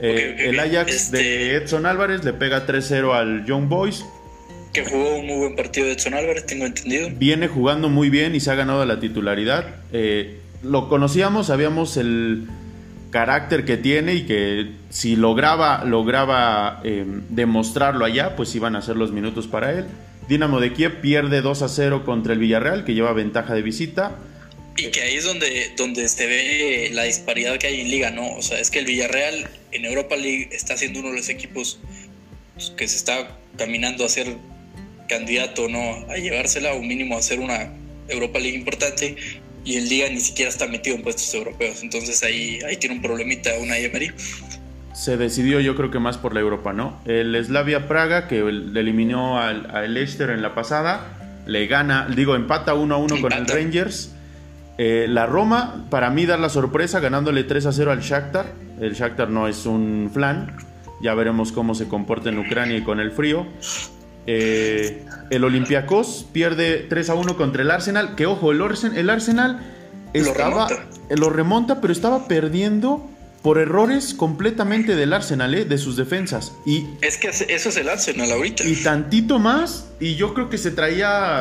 Eh, el Ajax de este Edson Álvarez le pega 3-0 al Young Boys. Que jugó un muy buen partido de Edson Álvarez, tengo entendido. Viene jugando muy bien y se ha ganado la titularidad. Eh, lo conocíamos, sabíamos el carácter que tiene y que si lograba, lograba eh, demostrarlo allá, pues iban a ser los minutos para él. Dinamo de Kiev pierde 2 a 0 contra el Villarreal, que lleva ventaja de visita. Y que ahí es donde, donde se ve la disparidad que hay en liga, ¿no? O sea, es que el Villarreal en Europa League está siendo uno de los equipos que se está caminando a ser candidato, ¿no? A llevársela o mínimo a ser una Europa League importante y el Liga ni siquiera está metido en puestos europeos. Entonces ahí, ahí tiene un problemita una Emery. Se decidió yo creo que más por la Europa, ¿no? El Slavia Praga, que le eliminó al, al Leicester en la pasada, le gana, digo, empata 1 a 1 con el Rangers. Eh, la Roma, para mí, da la sorpresa ganándole 3 a 0 al Shakhtar. El Shakhtar no es un flan. Ya veremos cómo se comporta en Ucrania y con el frío. Eh, el Olympiacos pierde 3 a 1 contra el Arsenal. Que ojo, el, el Arsenal estaba, eh, lo remonta. pero estaba perdiendo por errores completamente del Arsenal, eh, de sus defensas. Y, es que eso es el Arsenal ahorita. Y tantito más, y yo creo que se traía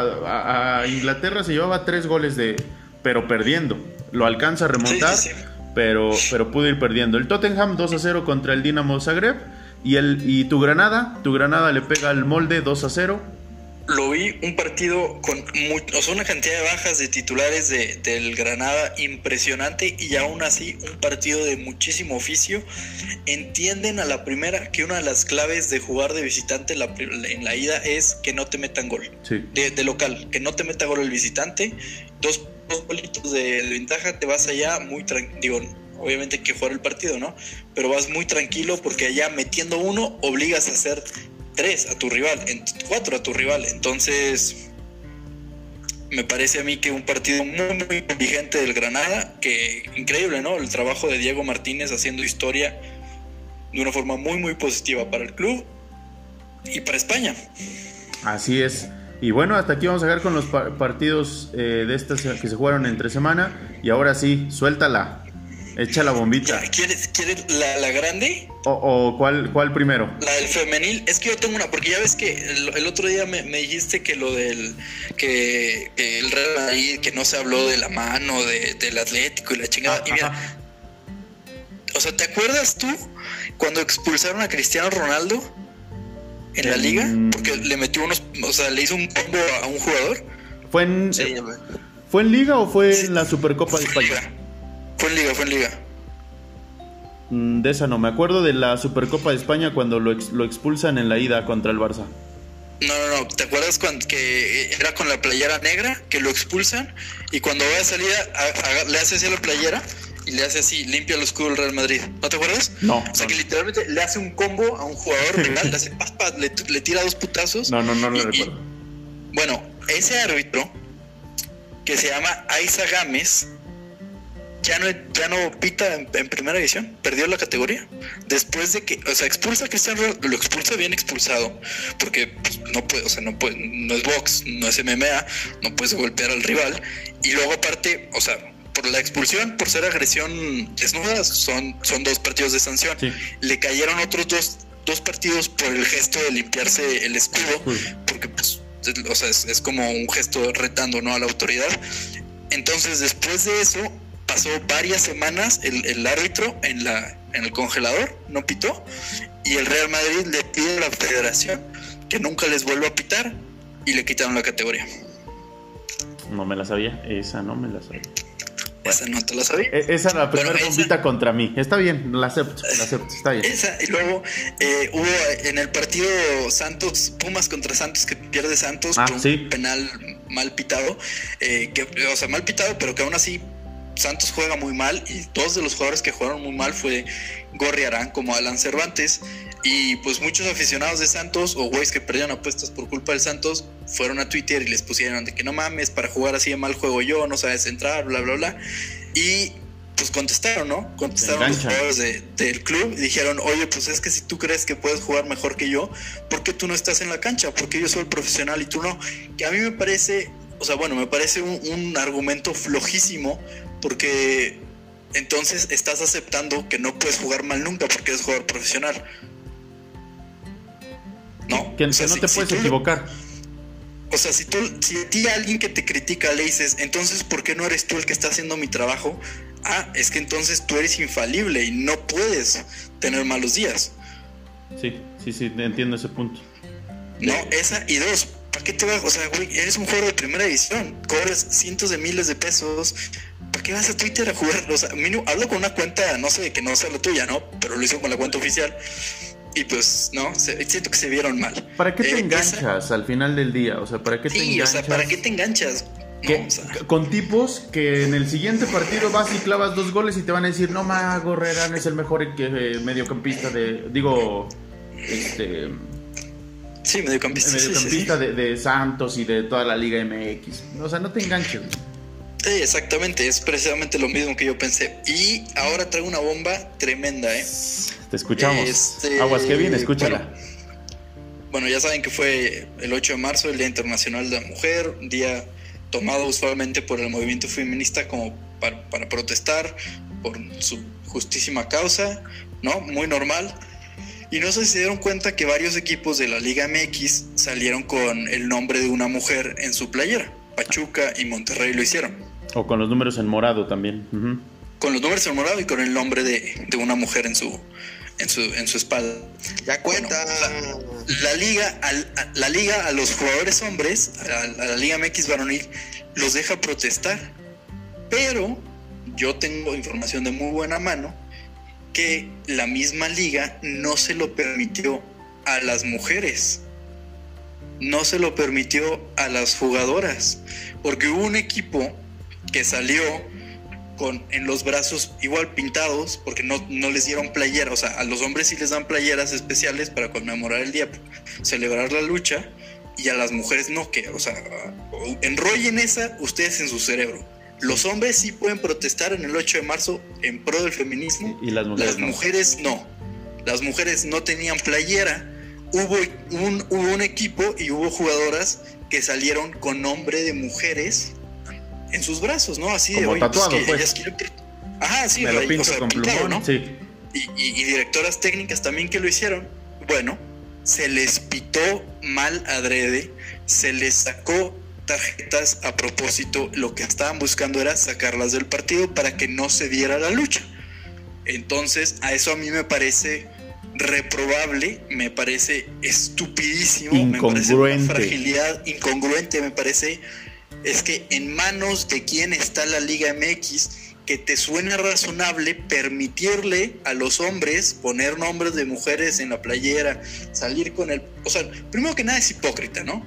a, Inglaterra, se llevaba tres goles de. pero perdiendo. Lo alcanza a remontar, Pero, pero pudo ir perdiendo. El Tottenham 2 a 0 contra el Dinamo Zagreb. Y, el, y tu Granada, tu Granada le pega al molde 2 a 0. Lo vi un partido con o sea, una cantidad de bajas de titulares de, del Granada impresionante y aún así un partido de muchísimo oficio. Entienden a la primera que una de las claves de jugar de visitante en la ida es que no te metan gol. De, local, que no te meta gol el visitante. Dos, dos golitos de, ventaja, te vas allá muy tranquilo obviamente que jugar el partido, ¿no? Pero vas muy tranquilo porque allá metiendo uno obligas a hacer tres a tu rival, cuatro a tu rival. Entonces, me parece a mí que un partido muy, muy vigente del Granada, que increíble, ¿no? El trabajo de Diego Martínez haciendo historia de una forma muy, muy positiva para el club y para España. Así es. Y bueno, hasta aquí vamos a ver con los partidos eh, de estas que se jugaron entre semana. Y ahora sí, suéltala. Echa la bombita. ¿Quieres, quieres la, grande? O, cuál, cuál primero? La del femenil. Es que yo tengo una, porque ya ves que el, otro día me, dijiste que lo del. que, el Real Madrid, que no se habló de la mano, del Atlético y la chingada. y mira. O sea, ¿te acuerdas tú cuando expulsaron a Cristiano Ronaldo en la liga? Porque le metió unos. O sea, le hizo un combo a un jugador. ¿Fue en, ¿fue en Liga o fue en la Supercopa de España? Fue en liga, fue en liga. Mm, de esa no, me acuerdo de la Supercopa de España cuando lo, lo expulsan en la ida contra el Barça. No, no, no. ¿Te acuerdas cuando que era con la playera negra que lo expulsan y cuando va a salir le hace así a la playera y le hace así, limpia el escudo del Real Madrid. ¿No te acuerdas? No. O sea que literalmente le hace un combo a un jugador rival, le hace le, tira dos putazos. No, no, no lo recuerdo. bueno, ese árbitro que se llama Aiza Gámez ya no, ya no pita en, primera división, perdió la categoría. Después de que, o sea, expulsa a Cristiano lo expulsa bien expulsado, porque pues, no puede, o sea, no puede, no es box, no es MMA, no puedes golpear al rival. Y luego aparte, o sea, por la expulsión, por ser agresión desnuda, son, son dos partidos de sanción. Le cayeron otros dos, dos partidos por el gesto de limpiarse el escudo, porque pues, o sea, es, es como un gesto retando, ¿no? A la autoridad. Entonces, después de eso, pasó varias semanas el, el, árbitro en, la, en el congelador, no pitó, y el Real Madrid le pide a la federación que nunca les vuelva a pitar y le quitaron la categoría. No me la sabía, esa no me la sabía. Esa no te la sabía. E, esa era la primera bombita contra mí. Está bien, la acepto, la acepto, está bien. Esa, y luego eh, hubo en el partido Santos, Pumas contra Santos, que pierde Santos ah, por un penal mal pitado, eh, que, o sea, mal pitado, pero que aún así Santos juega muy mal y dos de los jugadores que jugaron muy mal fue Gorriarán como Alan Cervantes y pues muchos aficionados de Santos o güeyes que perdieron apuestas por culpa del Santos fueron a Twitter y les pusieron de que no mames, para jugar así de mal juego yo, no sabes entrar, bla, bla, bla. Y pues contestaron, ¿no? Contestaron los jugadores del club y dijeron, oye, pues es que si tú crees que puedes jugar mejor que yo, ¿por qué tú no estás en la cancha? Porque yo soy el profesional y tú no. Que a mí me parece, o sea, bueno, me parece un, un argumento flojísimo porque entonces estás aceptando que no puedes jugar mal nunca porque eres jugador profesional. ¿No? Que, no te puedes equivocar. O sea, si tú, si a ti alguien que te critica le dices, entonces, ¿por qué no eres tú el que está haciendo mi trabajo? Ah, es que entonces tú eres infalible y no puedes tener malos días. Sí, sí, sí, entiendo ese punto. No, esa y dos, ¿para qué te vas? O sea, güey, eres un jugador de primera división, cobras cientos de miles de pesos, ¿para qué vas a Twitter a jugar? O sea, hablo con una cuenta, no sé, que no sea la tuya, ¿no? Pero lo hizo con la cuenta oficial. Y pues, no, siento que se vieron mal. ¿Para qué te eh, enganchas al final del día? O sea, ¿para qué te enganchas? o sea, ¿para qué te enganchas? con tipos que en el siguiente partido vas y clavas dos goles y te van a decir, no, Mago Herrera es el mejor eh, mediocampista de, digo, este... Sí, mediocampista. Mediocampista De, de, Santos y de toda la Liga MX. O sea, no te enganches. Sí, exactamente, es precisamente lo mismo que yo pensé. Y ahora traigo una bomba tremenda, ¿eh? Te escuchamos. Este, Aguas, qué bien, escúchala. Bueno, ya saben que fue el 8 de marzo, el Día Internacional de la Mujer, un día tomado usualmente por el movimiento feminista como para, para protestar por su justísima causa, ¿no? Muy normal. Y no sé si se dieron cuenta que varios equipos de la Liga MX salieron con el nombre de una mujer en su playera. Pachuca y Monterrey lo hicieron. O con los números en morado también. Con los números en morado y con el nombre de, una mujer en su, en su, en su espalda. Ya cuenta. la, liga, a, la liga a los jugadores hombres, a, la Liga MX varonil, los deja protestar. Pero yo tengo información de muy buena mano que la misma liga no se lo permitió a las mujeres no se lo permitió a las jugadoras, porque hubo un equipo que salió con en los brazos igual pintados, porque no, no les dieron playeras, o sea, a los hombres sí les dan playeras especiales para conmemorar el día, celebrar la lucha, y a las mujeres no, que, o sea, enrollen esa ustedes en su cerebro. Los hombres sí pueden protestar en el 8 de marzo en pro del feminismo, y las mujeres, las mujeres no. Las mujeres no tenían playera, hubo un, hubo un equipo y hubo jugadoras que salieron con nombre de mujeres en sus brazos, ¿no? Así de hoy. Pues, tatuado, pues. Ajá, sí, Me lo pinto con plumón, ¿no? Sí. Y, directoras técnicas también que lo hicieron. Bueno, se les pitó mal adrede, se les sacó tarjetas a propósito. Lo que estaban buscando era sacarlas del partido para que no se diera la lucha. Entonces, a eso a mí me parece reprobable, me parece estupidísimo, me parece una fragilidad incongruente, me parece es que en manos de quién está la Liga MX que te suene razonable permitirle a los hombres poner nombres de mujeres en la playera, salir con el... O sea, primero que nada es hipócrita, ¿no?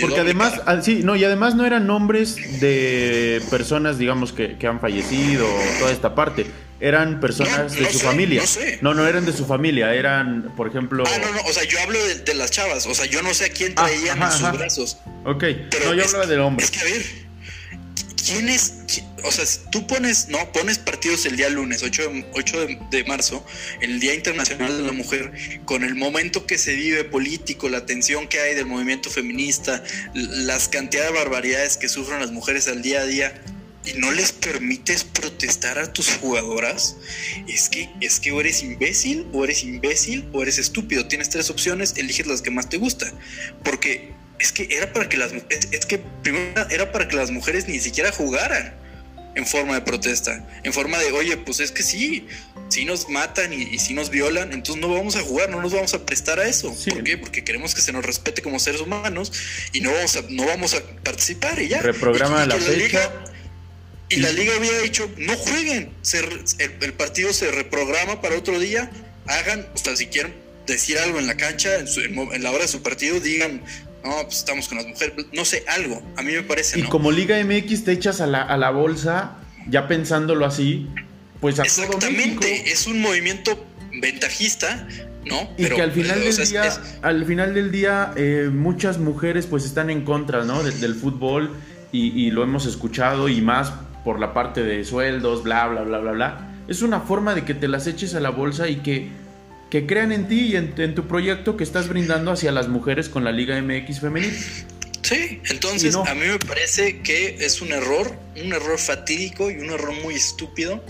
Porque además, sí, no, y además no eran nombres de personas, digamos, que, que han fallecido, toda esta parte eran personas de su familia. No, no, eran de su familia, eran, por ejemplo. Ah, no, no, o sea, yo hablo de, las chavas, o sea, yo no sé a quién ah, traían en sus brazos. Ok, no, yo hablaba del hombre. Es que a ver, ¿quién es? o sea, tú pones, no, pones partidos el día lunes, 8 de, 8 de, marzo, el Día Internacional de la Mujer, con el momento que se vive político, la tensión que hay del movimiento feminista, las cantidades de barbaridades que sufren las mujeres al día a día y no les permites protestar a tus jugadoras, es que, es que o eres imbécil, o eres imbécil, o eres estúpido. Tienes tres opciones, eliges las que más te gusta. Porque es que era para que las es, que primero era para que las mujeres ni siquiera jugaran en forma de protesta, en forma de, oye, pues es que sí, si nos matan y, si nos violan, entonces no vamos a jugar, no nos vamos a prestar a eso. ¿Por qué? Porque queremos que se nos respete como seres humanos y no vamos a, no vamos a participar y ya. Reprograma la, fecha. Y la liga había dicho, no jueguen, el, partido se reprograma para otro día, hagan, hasta si quieren decir algo en la cancha, en, la hora de su partido, digan, no, pues estamos con las mujeres, no sé, algo, a mí me parece. Y como Liga MX te echas a la, a la bolsa, ya pensándolo así, pues a Exactamente, es un movimiento ventajista, ¿no? Y que al final del día, al final del día, eh, muchas mujeres pues están en contra, ¿no? del fútbol y, y, lo hemos escuchado y más por la parte de sueldos, bla, bla, bla, bla, bla. Es una forma de que te las eches a la bolsa y que, que crean en ti y en, tu proyecto que estás brindando hacia las mujeres con la Liga MX femenil. Sí, entonces a mí me parece que es un error, un error fatídico y un error muy estúpido,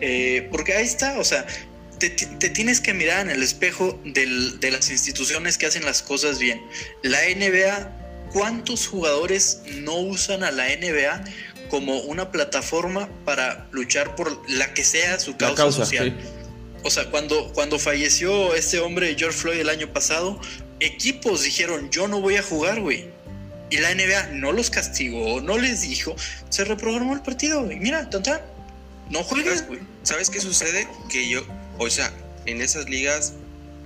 eh, porque ahí está, o sea, te, tienes que mirar en el espejo de las instituciones que hacen las cosas bien. La NBA, ¿cuántos jugadores no usan a la NBA como una plataforma para luchar por la que sea su causa, social. O sea, cuando, cuando falleció este hombre George Floyd el año pasado, equipos dijeron, yo no voy a jugar, güey. Y la NBA no los castigó, no les dijo, se reprogramó el partido, y mira, tanta, no juegues, güey. ¿Sabes qué sucede? Que yo, o sea, en esas ligas,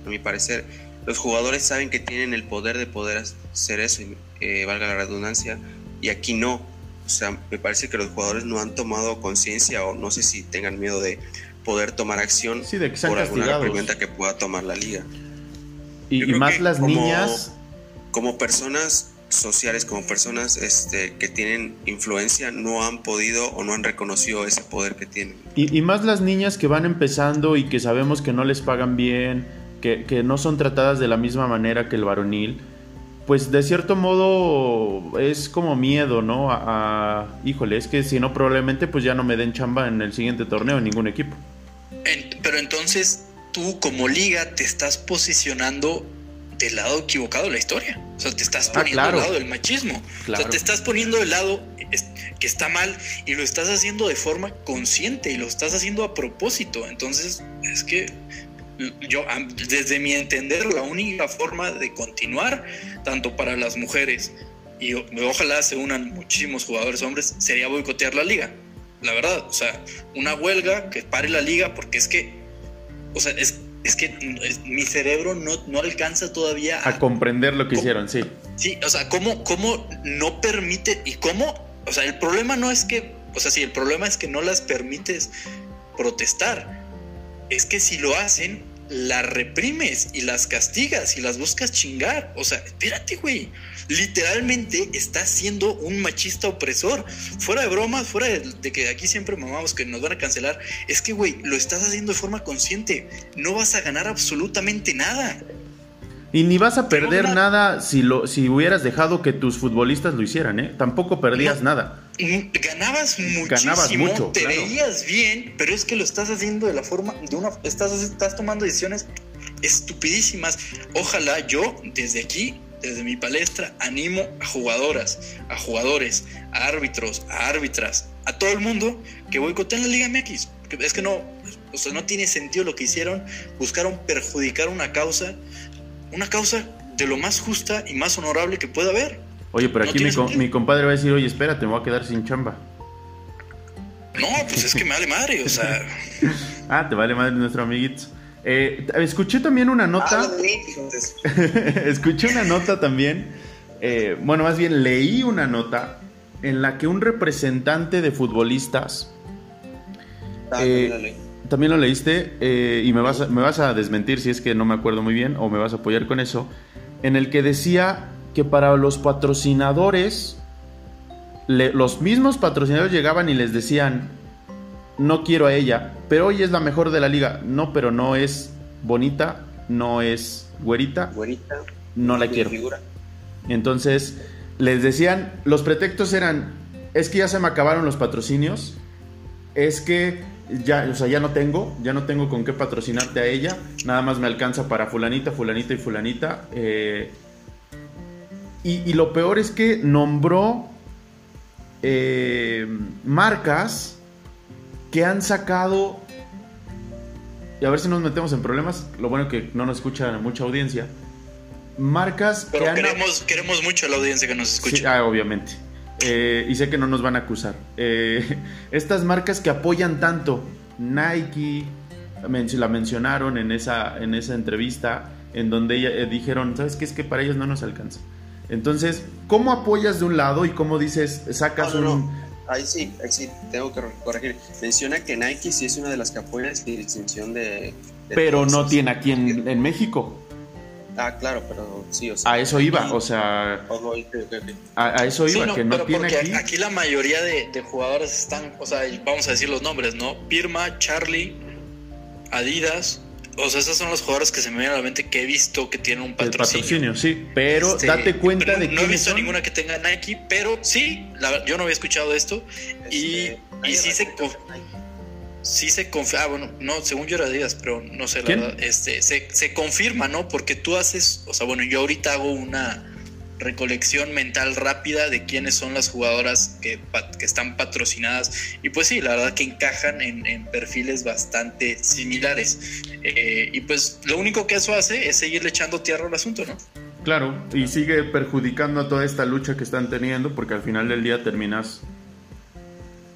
a mi parecer, los jugadores saben que tienen el poder de poder hacer eso, eh, valga la redundancia, y aquí no o sea, me parece que los jugadores no han tomado conciencia o no sé si tengan miedo de poder tomar acción por alguna pregunta que pueda tomar la liga. Y, más las niñas. Como personas sociales, como personas este, que tienen influencia, no han podido o no han reconocido ese poder que tienen. Y, más las niñas que van empezando y que sabemos que no les pagan bien, que, que no son tratadas de la misma manera que el varonil pues de cierto modo es como miedo, ¿no? A, híjole, es que si no probablemente pues ya no me den chamba en el siguiente torneo en ningún equipo. pero entonces tú como liga te estás posicionando del lado equivocado de la historia. O sea, te estás ah, poniendo del lado del machismo. O sea, te estás poniendo del lado que está mal y lo estás haciendo de forma consciente y lo estás haciendo a propósito. Entonces, es que yo, desde mi entender, la única forma de continuar, tanto para las mujeres y ojalá se unan muchísimos jugadores hombres, sería boicotear la liga. La verdad, o sea, una huelga que pare la liga porque es que, o sea, es, es que mi cerebro no, no alcanza todavía a, comprender lo que hicieron, sí. Sí, o sea, ¿cómo, ¿cómo no permite y cómo, o sea, el problema no es que, o sea, sí, el problema es que no las permites protestar es que si lo hacen, las reprimes y las castigas y las buscas chingar. O sea, espérate, güey. Literalmente estás siendo un machista opresor. Fuera de bromas, fuera de, que aquí siempre mamamos que nos van a cancelar. Es que, güey, lo estás haciendo de forma consciente. No vas a ganar absolutamente nada. Y ni vas a perder nada si, lo, si hubieras dejado que tus futbolistas lo hicieran, ¿eh? Tampoco perdías nada. Ganabas muchísimo, te veías bien, pero es que lo estás haciendo de la forma, de una, estás, estás tomando decisiones estupidísimas. Ojalá yo, desde aquí, desde mi palestra, animo a jugadoras, a jugadores, a árbitros, a árbitras, a todo el mundo que boicoteen la Liga MX. Es que no, o sea, no tiene sentido lo que hicieron. Buscaron perjudicar una causa una causa de lo más justa y más honorable que pueda haber. Oye, pero aquí mi, compadre va a decir, oye, espérate, me voy a quedar sin chamba. No, pues es que me vale madre, o sea. ah, te vale madre nuestro amiguito. Eh, escuché también una nota. Ah, escuché una nota también. Eh, bueno, más bien leí una nota en la que un representante de futbolistas. Ah, eh, también lo leí. también lo leíste eh, y me vas, a, me vas a desmentir si es que no me acuerdo muy bien o me vas a apoyar con eso. En el que decía que para los patrocinadores, le- los mismos patrocinadores llegaban y les decían, no quiero a ella, pero hoy es la mejor de la liga. No, pero no es bonita, no es güerita, Güerita. no la quiero. figura. Entonces les decían, los pretextos eran, es que ya se me acabaron los patrocinios, es que ya, o sea, ya no tengo, ya no tengo con qué patrocinarte a ella, nada más me alcanza para fulanita, fulanita y fulanita. eh, y, y lo peor es que nombró eh, marcas que han sacado, y a ver si nos metemos en problemas, lo bueno que no nos escucha mucha audiencia, marcas Pero que han... queremos, queremos mucho a la audiencia que nos escuche. Sí, ah, obviamente. Eh, y sé que no nos van a acusar. Eh, estas marcas que apoyan tanto, Nike, la mencionaron en esa, en esa entrevista, en donde ella, eh, dijeron, ¿sabes qué? Es que para ellos no nos alcanza. Entonces, ¿cómo apoyas de un lado y cómo dices, sacas No, no, un... no. Ahí sí, ahí sí, tengo que corregir. Menciona que Nike sí es una de las que apoya la distinción de. de Pero no tiene aquí en, en México. Ah, claro, pero sí, o sea. A eso iba, o sea, Oh, a, a eso Sí, iba, no, que no pero tiene porque aquí. aquí la mayoría de, de jugadores están, o sea, vamos a decir los nombres, ¿no? Pirma, Charlie, Adidas, o sea, esos son los jugadores que se me vienen a la mente que he visto que tienen un El patrocinio. patrocinio, sí. Pero Este, date cuenta pero de no he visto son. ninguna que tenga Nike, pero sí, la- yo no había escuchado esto y, Este, y sí se sí se confía, ah, bueno, no, según yo era Adidas, pero no sé, la ¿Quién? verdad, este, se, se confirma, ¿no? Porque tú haces, o sea, bueno, yo ahorita hago una recolección mental rápida de quiénes son las jugadoras que, están patrocinadas y pues sí, la verdad que encajan en, en perfiles bastante similares Eh, y pues lo único que eso hace es seguirle echando tierra al asunto, ¿no? Claro, y sigue perjudicando a toda esta lucha que están teniendo porque al final del día terminas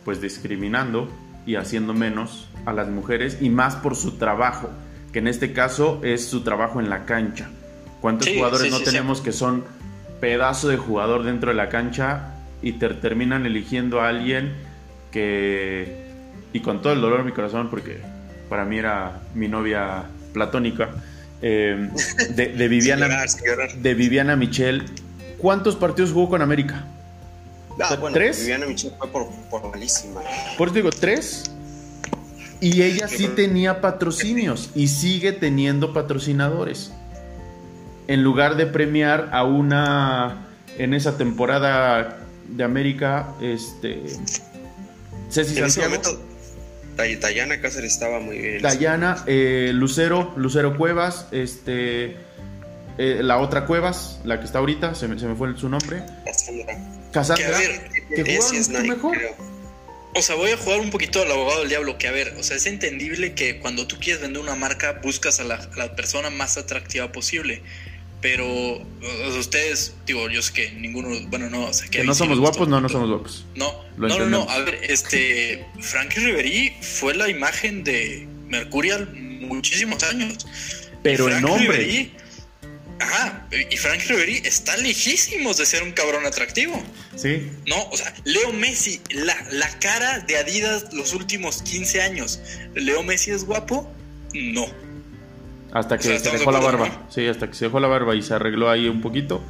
pues discriminando y haciendo menos a las mujeres y más por su trabajo, que en este caso es su trabajo en la cancha. ¿Cuántos Sí, jugadores sí, no sí, tenemos que son pedazo de jugador dentro de la cancha y te terminan eligiendo a alguien que y con todo el dolor de mi corazón porque para mí era mi novia platónica eh, de, de Viviana de Viviana Michel. ¿Cuántos partidos jugó con América? Ah, bueno, ¿Tres? Viviana Michel fue por, por malísima. Por eso digo, tres. Y ella sí tenía patrocinios y sigue teniendo patrocinadores. En lugar de premiar a una en esa temporada de América, este Ceci En ese Santiago, momento, Day- Dayana Cáceres estaba muy bien. Dayana, eh, Lucero, Lucero Cuevas, este eh, la otra Cuevas, la que está ahorita, se me, se me fue su nombre, Cassandra. Cassandra, Que que Ese jugaban es mejor. creo. O sea, voy a jugar un poquito al abogado del diablo, que a ver, o sea, es entendible que cuando tú quieres vender una marca buscas a la, a la persona más atractiva posible. Pero ustedes, digo, yo sé que ninguno, bueno, no, o sea, Que no sí somos guapos, no, no somos guapos. No, Lo no, no, a ver, este, Frankie Ribery fue la imagen de Mercurial muchísimos años. Pero Frank nombre. Ribery- ajá, y Frank Ribery está lejísimos de ser un cabrón atractivo. Sí, No, o sea, Leo Messi, la, la cara de Adidas los últimos 15 años. ¿Leo Messi es guapo? No. Hasta que O sea, se dejó de la barba. Sí, hasta que se dejó la barba y se arregló ahí un poquito.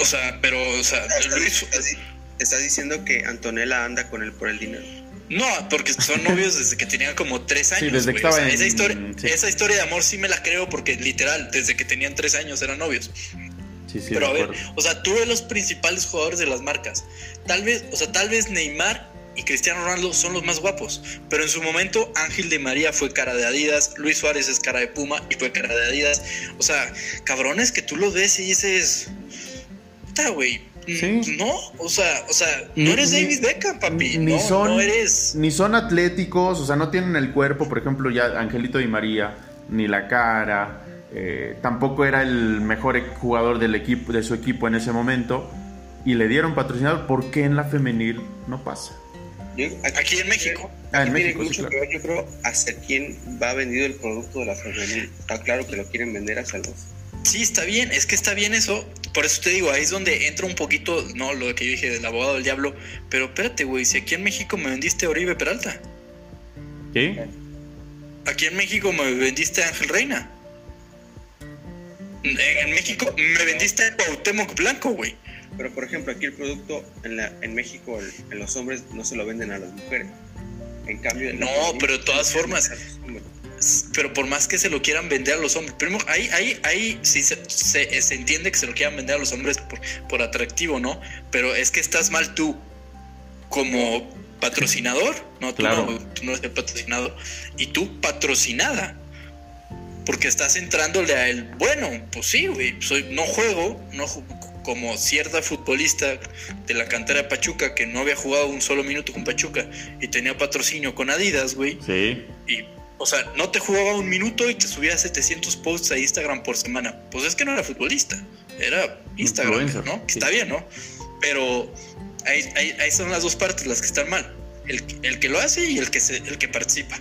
O sea, pero, o sea, Luis. Estás, estás diciendo que Antonella anda con él por el dinero. No, porque son novios desde que tenían como 3 años. desde que. O estaba sea, en- esa, historia, sí. esa historia de amor sí me la creo porque literal, desde que tenían 3 años eran novios. Sí, sí, Pero a ver, acuerdo. o sea, tú eres los principales jugadores de las marcas. Tal vez, o sea, tal vez Neymar y Cristiano Ronaldo son los más guapos. Pero en su momento, Ángel de María fue cara de Adidas, Luis Suárez es cara de Puma y fue cara de Adidas. O sea, cabrones que tú los ves y dices, puta, güey. Sí. No, o sea, o sea, no eres ni- David Beckham, papi. ni no, son- no eres. Ni son atléticos, o sea, no tienen el cuerpo, por ejemplo, ya Angelito Di María, ni la cara. eh, tampoco era el mejor jugador del equipo, de su equipo en ese momento. Y le dieron patrocinador. ¿Por qué en la femenil no pasa? Aquí, en México. Ah, en México, mucho que ver, yo creo, hacia quién va vendido el producto de la femenil. Está claro que lo quieren vender hacia los Sí, está bien, es que está bien eso. Por eso te digo, ahí es donde entra un poquito, no, lo que yo dije del abogado del diablo. Pero espérate, güey, si aquí en México me vendiste a Oribe Peralta. ¿Qué? Aquí en México me vendiste a Ángel Reina. En, México me vendiste a Cuauhtémoc Blanco, güey. Pero por ejemplo, aquí el producto en, la, en México, en los hombres no se lo venden a las mujeres. En cambio, no, pero de todas formas, pero por más que se lo quieran vender a los hombres, primero, ahí, ahí, ahí sí se, se, entiende que se lo quieran vender a los hombres por, por, atractivo, ¿no? Pero es que estás mal tú como patrocinador, no, tú, no, tú no eres el patrocinador, y tú patrocinada. Porque estás entrándole a él, bueno, pues sí, güey, soy, no juego, no como cierta futbolista de la cantera de Pachuca que no había jugado un solo minuto con Pachuca y tenía patrocinio con Adidas, güey. Sí. Y o sea, no te jugaba un minuto y te subía 700 posts a Instagram por semana. Pues es que no era futbolista, era Instagram, ¿no? Está bien, ¿no? Pero ahí, ahí, son las dos partes las que están mal. El, el que lo hace y el que, se, el que participa.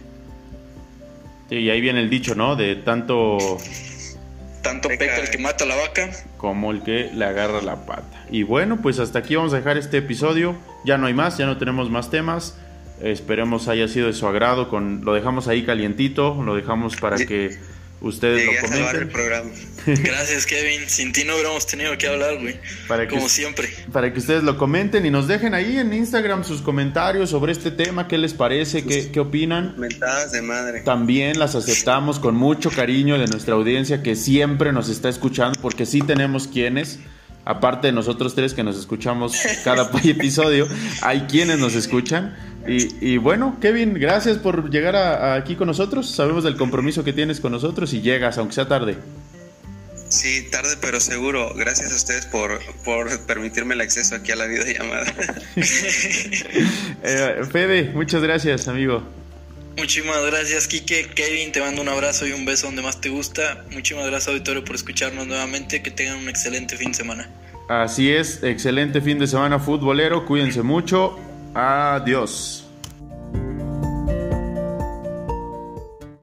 Sí, y ahí viene el dicho, ¿no? De tanto... Tanto peca el que mata a la vaca. Como el que le agarra la pata. Y bueno, pues hasta aquí vamos a dejar este episodio. Ya no hay más, ya no tenemos más temas. Esperemos haya sido de su agrado. Con, lo dejamos ahí calientito, lo dejamos para que ustedes lo comenten. Gracias, Kevin. Sin ti no hubiéramos tenido que hablar, güey. Para Como siempre. Para que ustedes lo comenten y nos dejen ahí en Instagram sus comentarios sobre este tema, qué les parece, qué, qué, opinan. Mentadas de madre. También las aceptamos con mucho cariño de nuestra audiencia que siempre nos está escuchando, porque sí tenemos quienes aparte de nosotros tres que nos escuchamos cada episodio, hay quienes nos escuchan. Y, bueno, Kevin, gracias por llegar aquí con nosotros. Sabemos del compromiso que tienes con nosotros y llegas, aunque sea tarde. Sí, tarde pero seguro. Gracias a ustedes por, permitirme el acceso aquí a la videollamada. eh, Fede, muchas gracias, amigo. Muchísimas gracias, Kike. Kevin, te mando un abrazo y un beso donde más te gusta. Muchísimas gracias, auditorio, por escucharnos nuevamente. Que tengan un excelente fin de semana. Así es, excelente fin de semana futbolero. Cuídense mucho. Adiós.